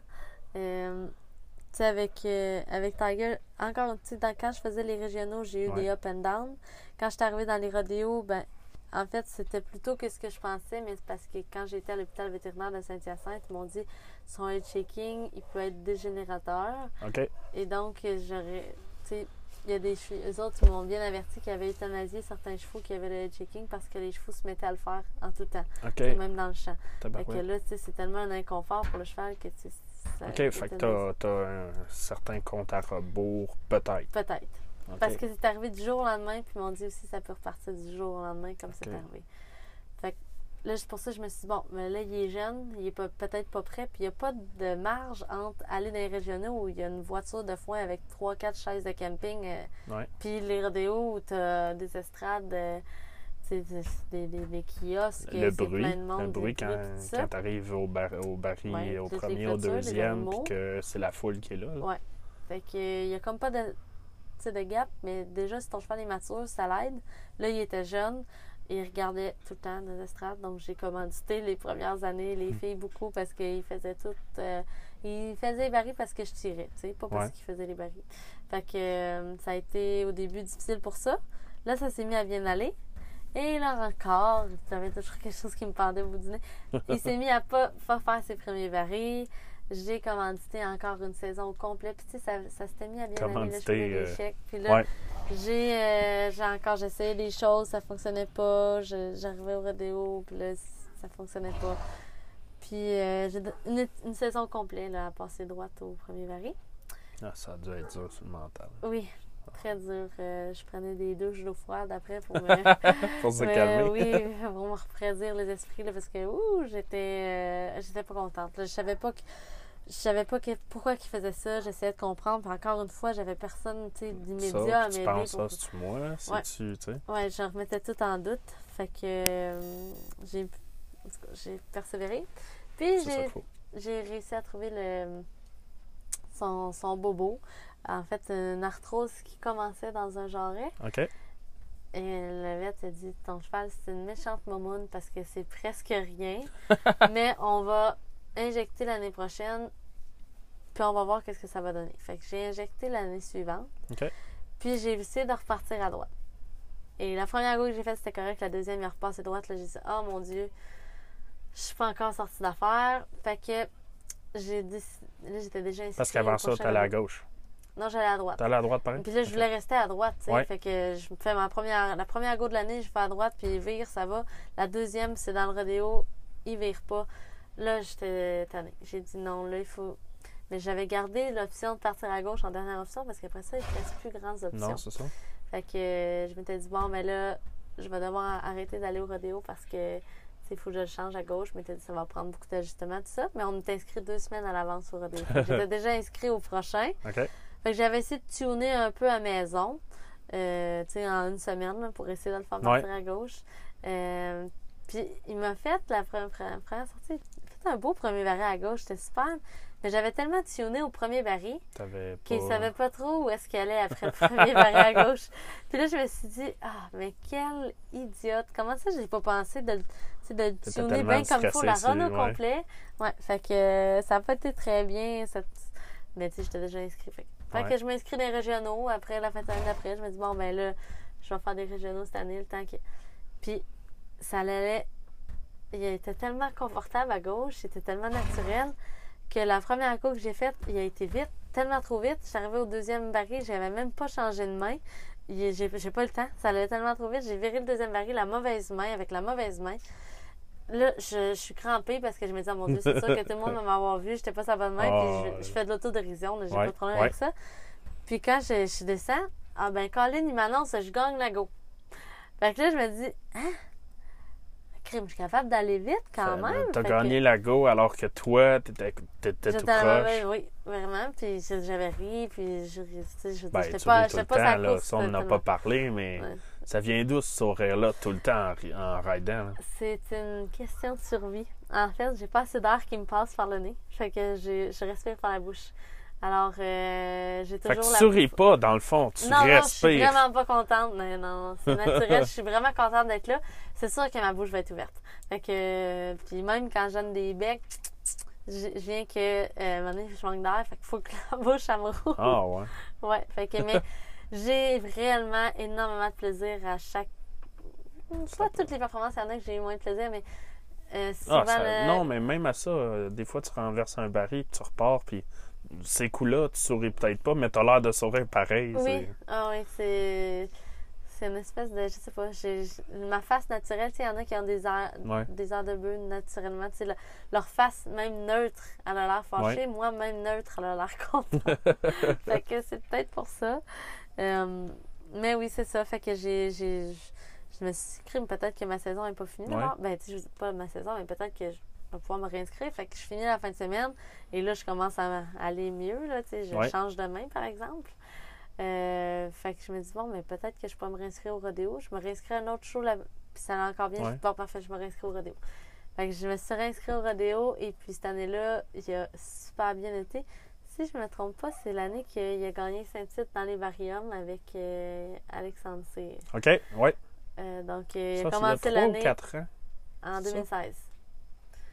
Euh, Tu sais, avec, avec Tiger, encore, tu sais, quand je faisais les régionaux, j'ai eu Ouais. des up and down. Quand je suis arrivée dans les rodéos, ben, en fait, c'était plutôt que ce que je pensais, mais c'est parce que quand j'étais à l'hôpital vétérinaire de Saint-Hyacinthe, ils m'ont dit son head shaking, il peut être dégénérateur. OK. Et donc, euh, j'aurais. Tu sais, il y a des. Eux autres, ils m'ont bien averti qu'ils avaient euthanasié certains chevaux qui avaient le head shaking parce que les chevaux se mettaient à le faire en tout temps, même dans le champ. Fait que là, tu sais, c'est tellement un inconfort pour le cheval que tu. OK, fait que t'as un certain compte à rebours, peut-être. Peut-être. Parce que c'est arrivé du jour au lendemain, puis ils m'ont dit aussi ça peut repartir du jour au lendemain comme c'est arrivé. Fait que là, c'est pour ça que je me suis dit, bon, mais là, il est jeune, il est pas- peut-être pas prêt, puis il n'y a pas de marge entre aller dans les régionaux où il y a une voiture de foin avec 3-4 chaises de camping, euh, Ouais. puis les rodéos où tu as des estrades, euh, tu des, des, des kiosques, Le bruit, plein de monde. le bruit quand, quand t'arrives au, bar, au baril, Ouais, au premier, au deuxième, puis que c'est la foule qui est là. là. Ouais. Fait que il y a comme pas de, tu de gap, mais déjà si ton cheval est mature, ça l'aide. Là, il était jeune, il regardait tout le temps dans les estrades, donc j'ai commandité les premières années les Hmm. filles beaucoup parce qu'il faisait tout. euh, il faisait les barils parce que je tirais, tu sais, pas parce Ouais. qu'il faisait les barils. Fait que euh, ça a été au début difficile pour ça. Là, ça s'est mis à bien aller. Et là encore, j'avais toujours quelque chose qui me pendait au bout du nez. Il s'est mis à pas, pas faire ses premiers barils. J'ai commandité encore une saison au complet. Puis tu sais, ça, ça s'était mis à bien aller. Là, je des euh. Puis là, Ouais. j'ai, euh, j'ai encore, j'essayais des choses, ça fonctionnait pas. Je- j'arrivais au rodéo, puis là, ça fonctionnait pas. Puis euh, j'ai une, une saison complète là, à passer droite au premier baril. Ah, ça a dû être dur sur le mental. Oui, très dur. Euh, je prenais des douches d'eau froide après pour me, [laughs] Pour se Mais, calmer. oui, pour me refroidir les esprits, là, parce que ouh, j'étais euh, j'étais pas contente. là. Je savais pas que je savais pas que, pourquoi ils faisaient ça. J'essayais de comprendre. Puis encore une fois, j'avais personne tu sais, Ça, d'immédiat à tu penses, ça, c'est-tu moi? C'est-tu, tu sais? Ouais, je remettais tout en doute. Fait que euh, j'ai j'ai persévéré. Puis C'est j'ai qu'il j'ai réussi à trouver le son, son bobo. En fait, une arthrose qui commençait dans un jarret. OK. Et le vet a dit Ton cheval, c'est une méchante momoune parce que c'est presque rien. [laughs] mais on va injecter l'année prochaine, puis on va voir qu'est-ce que ça va donner. Fait que j'ai injecté l'année suivante. OK. Puis j'ai essayé de repartir à droite. Et la première go que j'ai faite, c'était correct. La deuxième, il a repassé droite. Là, j'ai dit Oh mon Dieu, je suis pas encore sortie d'affaires. Fait que j'ai dit. Là, j'étais déjà inscrite. Parce qu'avant ça, t'allais à gauche. Non, j'allais à droite. T'allais à droite, pareil? Puis là, je voulais rester à droite, tu sais. Ouais. Fait que je fais ma première, la première go de l'année, je fais à droite, puis vire, ça va. La deuxième, c'est dans le rodéo, il vire pas. Là, j'étais tannée. J'ai dit non, là, il faut. Mais j'avais gardé l'option de partir à gauche en dernière option parce qu'après ça, il ne reste plus grandes options. Non, c'est ça. Fait que euh, je m'étais dit, bon, mais là, je vais devoir arrêter d'aller au rodéo parce que, il faut que je le change à gauche. Je m'étais dit, ça va prendre beaucoup d'ajustements, tout ça. Mais on m'était inscrit deux semaines à l'avance au rodéo. J'étais [laughs] déjà inscrit au prochain. OK. Fait que j'avais essayé de tuner un peu à maison, euh, tu sais, en une semaine, là, pour essayer de le faire Ouais. partir à gauche. Euh, puis il m'a fait, la première, première- sortie, il a fait un beau premier baril à gauche, c'était super. Mais j'avais tellement tuné au premier baril qu'il savait pas trop où est-ce qu'il allait après le premier [laughs] baril à gauche. Puis là, je me suis dit, ah, mais quel idiote. Comment ça, j'ai pas pensé de, de tuner bien comme il faut, la run au ouais. complet. Ouais, fait que euh, ça n'a pas été très bien. Cette... Mais tu sais, j'étais déjà inscrit. Fait, fait Ouais. que je m'inscris dans les régionaux. Après, la fin de l'année d'après, je me dis, bon, ben là, je vais faire des régionaux cette année, le temps que. Puis, ça allait. Il était tellement confortable à gauche, c'était tellement naturel que la première coup que j'ai faite, il a été vite, tellement trop vite. Je suis arrivée au deuxième baril, j'avais même pas changé de main. J'ai pas le temps, ça allait tellement trop vite. J'ai viré le deuxième baril, la mauvaise main, avec la mauvaise main. Là, je, je suis crampée parce que je me dis, oh mon Dieu, c'est sûr que tout le monde va [laughs] m'avoir vu, j'étais pas sa bonne main, Ah, puis je, je fais de l'autodérision, j'ai Ouais, pas de problème ouais. avec ça. Puis quand je, je descends, ah ben Colin, il m'annonce, je gagne la go. Fait que là, je me dis, hein? Crime, je suis capable d'aller vite quand Ça- même. T'as que- gagné la go alors que toi, t'étais tout proche. oui, vraiment. Puis je- j'avais ri, puis je, sais, je, Ben, pas, pas sa là. Ça, on n'en a tellement. pas parlé, mais Ouais. Ça vient d'où ce sourire-là tout le temps en, en ridant? C'est une question de survie. En fait, j'ai pas assez d'air qui me passe par le nez. Fait que je respire par la bouche. Alors, euh, j'ai Fait toujours que la tu souris pas, dans le fond, tu non, non, je suis respires. vraiment pas contente. Non, non, c'est naturel. je suis vraiment contente d'être là. C'est sûr que ma bouche va être ouverte. Fait que, puis même quand je donne des becs, je viens que, euh, je manque d'air, fait qu'il faut que la [laughs] bouche, elle me roule. Ah, ouais. Ouais, fait que, mais [laughs] j'ai réellement énormément de plaisir à chaque. Pas toutes les performances, il y en a que j'ai eu moins de plaisir, mais euh, souvent. Ah, ça- le- Non, mais même à ça, euh, des fois, tu renverses un baril, puis tu repars, puis ces coups-là, tu souris peut-être pas, mais t'as l'air de sourire pareil. Oui, ah oui, c'est. C'est une espèce de. Je sais pas, j'ai- ma face naturelle, tu sais, il y en a qui ont des airs, Ouais. des airs de bœuf naturellement. Tu sais, le- leur face, même neutre, elle a l'air fâchée. Moi, même neutre, elle a l'air [laughs] contente. fait que c'est peut-être pour ça. Euh, mais oui, c'est ça. Fait que j'ai. Je me suis écrit, peut-être que ma saison n'est pas finie. Ouais. d'abord. Ben, tu sais, je dis pas ma saison, mais peut-être que je vais pouvoir me réinscrire. Fait que je finis la fin de semaine et là, je commence à aller mieux. Là, tu sais, je Ouais. change de main, par exemple. Euh, fait que je me dis, bon, mais peut-être que je peux me réinscrire au rodéo. Je me réinscris à un autre show, là, puis ça allait encore bien. Je Ouais. dis, bon, parfait, je me réinscris au rodéo. Fait que je me suis réinscrite au rodéo et puis cette année-là, il a super bien été. Si je me trompe pas, c'est l'année qu'il a gagné Saint-Titre dans les Variums avec euh, Alexandre Cyr. OK, ouais. Euh, donc, euh, il Ça, a c'est il y a commencé l'année quatre ans. en ça? 2016.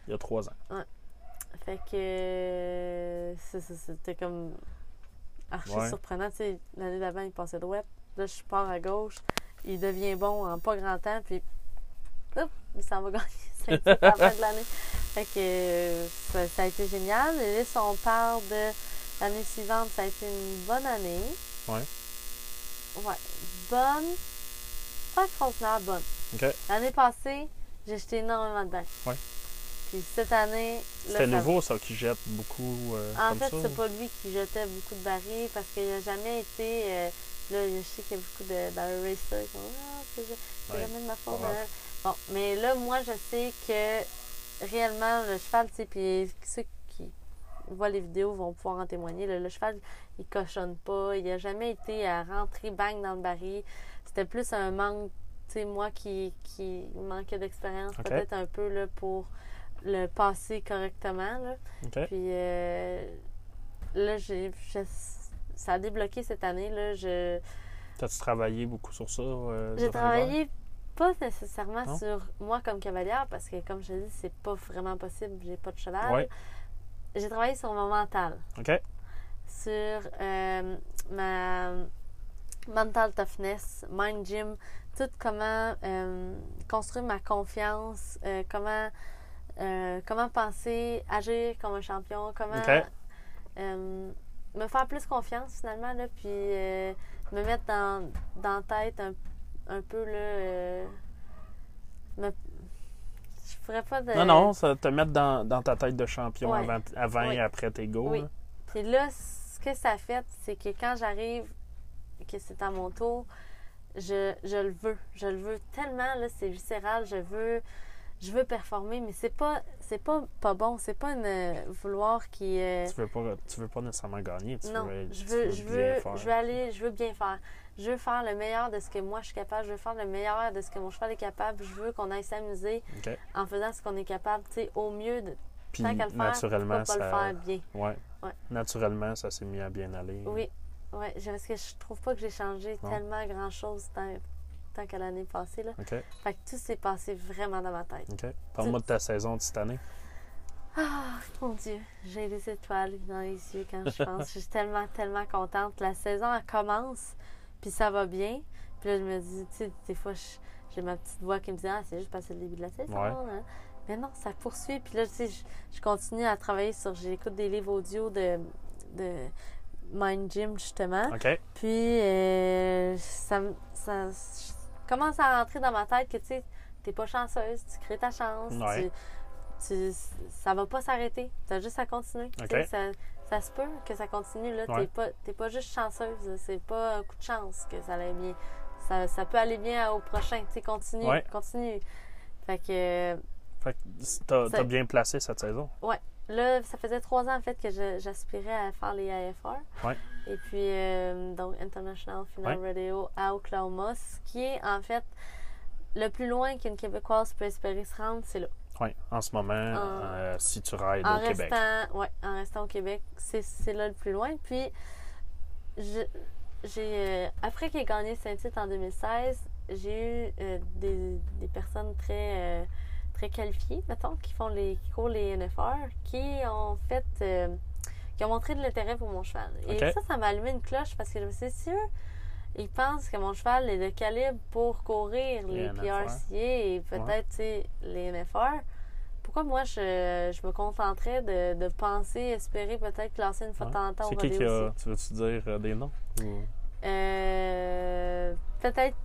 Il y a trois ans. Fait que c'était comme archi Ouais. surprenant. Tu sais, l'année d'avant, il passait droite. Là, je pars à gauche. Il devient bon en pas grand temps. Puis, hop, il s'en va gagner Saint-Tite à la fin de l'année. [laughs] Fait que ça, ça a été génial. Et là, si on parle de l'année suivante, ça a été une bonne année. Ouais. Ouais. Bonne. Pas extraordinaire, bonne. OK. L'année passée, j'ai jeté énormément de bains. Ouais. Puis cette année, C'était nouveau, ça, qui jette beaucoup euh, en comme fait, c'est pas lui qui jetait beaucoup de barils parce qu'il n'a jamais été. euh, là, je sais qu'il y a beaucoup de barrel racers qui ont Ah, c'est Ouais. jamais de ma faute. Ouais. hein. Bon, mais là, moi, je sais que réellement, le cheval, tu sais, puis ceux qui voient les vidéos vont pouvoir en témoigner. là, le cheval, il cochonne pas. Il n'a jamais été à rentrer bang dans le baril. C'était plus un manque, tu sais, moi qui, qui manquait d'expérience, peut-être un peu là, pour le passer correctement. Là. Puis euh, là, j'ai, ça a débloqué cette année. Là, je, T'as-tu travaillé beaucoup sur ça? euh, j'ai travaillé pas nécessairement Non? sur moi comme cavalière parce que, comme je te dis, c'est pas vraiment possible. J'ai pas de cheval. Ouais. J'ai travaillé sur mon mental, OK. sur euh, ma mental toughness, mind gym, tout comment euh, construire ma confiance, euh, comment comment penser, agir comme un champion, comment me faire plus confiance finalement, là, puis me mettre dans, dans tête un, un peu, là, euh, me- je ferais pas de... Non, non, ça te mettre dans, dans ta tête de champion Ouais. avant, avant Oui. et après tes goals. Oui. là. Puis là, ce que ça fait, c'est que quand j'arrive, que c'est à mon tour, je, je le veux. Je le veux tellement, là, c'est viscéral, je veux... Je veux performer, mais c'est pas c'est pas pas bon, c'est pas une euh, vouloir qui euh, Tu veux pas, tu veux pas nécessairement gagner. Tu Non, veux, je veux, faire. je veux aller, je veux bien faire. Je veux faire le meilleur de ce que moi je suis capable. Je veux faire le meilleur de ce que mon cheval est capable. Je veux qu'on aille s'amuser en faisant ce qu'on est capable, tu sais, au mieux. De, Puis tant qu'à le faire, naturellement, pas ça, le faire bien. ouais. Ouais. Naturellement, ça s'est mis à bien aller. Oui, ouais, je- parce que je trouve pas que j'ai changé Non. tellement grand chose tant, tant qu'à l'année passée là. OK. Fait que tout s'est passé vraiment dans ma tête. OK. Parle-moi de ta saison de cette année. Ah, mon Dieu, j'ai des étoiles dans les yeux quand je pense. je suis tellement, tellement contente. La saison, elle commence, puis ça va bien. Puis là, je me dis, tu sais, des fois, j'ai ma petite voix qui me dit, ah, c'est juste c'est le début de la saison. Ouais. hein. Mais non, ça poursuit. Puis là, tu sais, je, je continue à travailler sur, j'écoute des livres audio de, de Mind Gym, justement. Puis, euh, ça, commence à rentrer dans ma tête que, tu sais, t'es pas chanceuse, tu crées ta chance, Ouais. tu, tu- ça va pas s'arrêter, t'as juste à continuer. tu Ça, ça se peut que ça continue, là, Ouais. t'es pas, t'es pas juste chanceuse, c'est pas un coup de chance que ça allait bien. Ça, ça peut aller bien au prochain, tu continue, Ouais. continue. Fait que, Fait que t'as, Ça- bien placé cette saison. Là, ça faisait trois ans en fait que j'aspirais à faire les AFR. Ouais. Et puis, euh, donc, International Final Radio à Oklahoma, ce qui est en fait le plus loin qu'une Québécoise peut espérer se rendre, c'est là. Oui, en ce moment, euh, si tu rides au Québec. restant, ouais, en restant au Québec, c'est là le plus loin. Puis, j'ai euh, après qu'il ait gagné Saint-Tite en 2016, j'ai eu euh, des, des personnes très, très qualifiés, mettons, qui font les qui courent les NFR, qui ont fait qui ont montré de l'intérêt pour mon cheval. Et ça, ça m'a allumé une cloche parce que je me suis dit, si eux, ils pensent que mon cheval est de calibre pour courir Les. PRCA et peut-être les NFR, pourquoi moi je, je me contenterais de, de penser, espérer peut-être classer une fois de temps en temps C'est qui a. aussi? Tu veux-tu dire euh, des noms ou- Euh, peut-être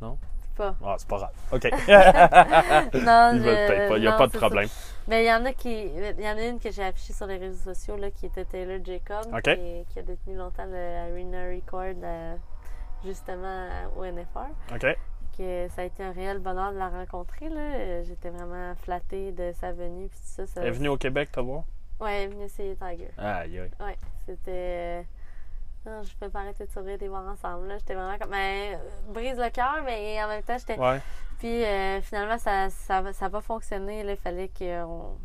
Non? pas. Ah, c'est pas grave. OK. [laughs] [laughs] non, Ils veulent je- peut-être pas. Il n'y a non, pas de ça. problème. Mais il y en a qui. Il y en a une que j'ai affichée sur les réseaux sociaux là, qui était Taylor Jacob, OK. qui, qui a détenu longtemps le Arena Record euh, justement au NFR. OK. Que ça a été un réel bonheur de la rencontrer. Là. J'étais vraiment flattée de sa venue. Puis tout ça, ça Elle est venue au Québec te voir? Ouais, elle est venue essayer Tiger. Aïe, aïe. Ouais, c'était. euh, Non, je peux pas arrêter de sourire des voir ensemble. là. J'étais vraiment comme. Ben, euh, brise le cœur, mais en même temps, j'étais. Ouais. Puis euh, finalement, ça ça, va- ça a pas fonctionné. là. Il fallait que. on-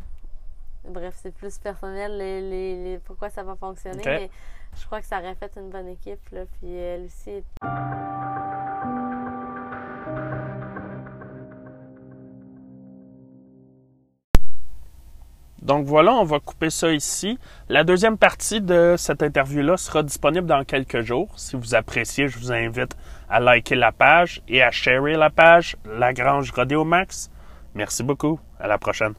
Bref, c'est plus personnel les, les- les- pourquoi ça va fonctionner. Ok. Mais je crois que ça aurait fait une bonne équipe. Là. Puis elle aussi. Donc voilà, on va couper ça ici. La deuxième partie de cette interview-là sera disponible dans quelques jours. Si vous appréciez, je vous invite à liker la page et à sharer la page La Grange Rodeo Max. Merci beaucoup. À la prochaine.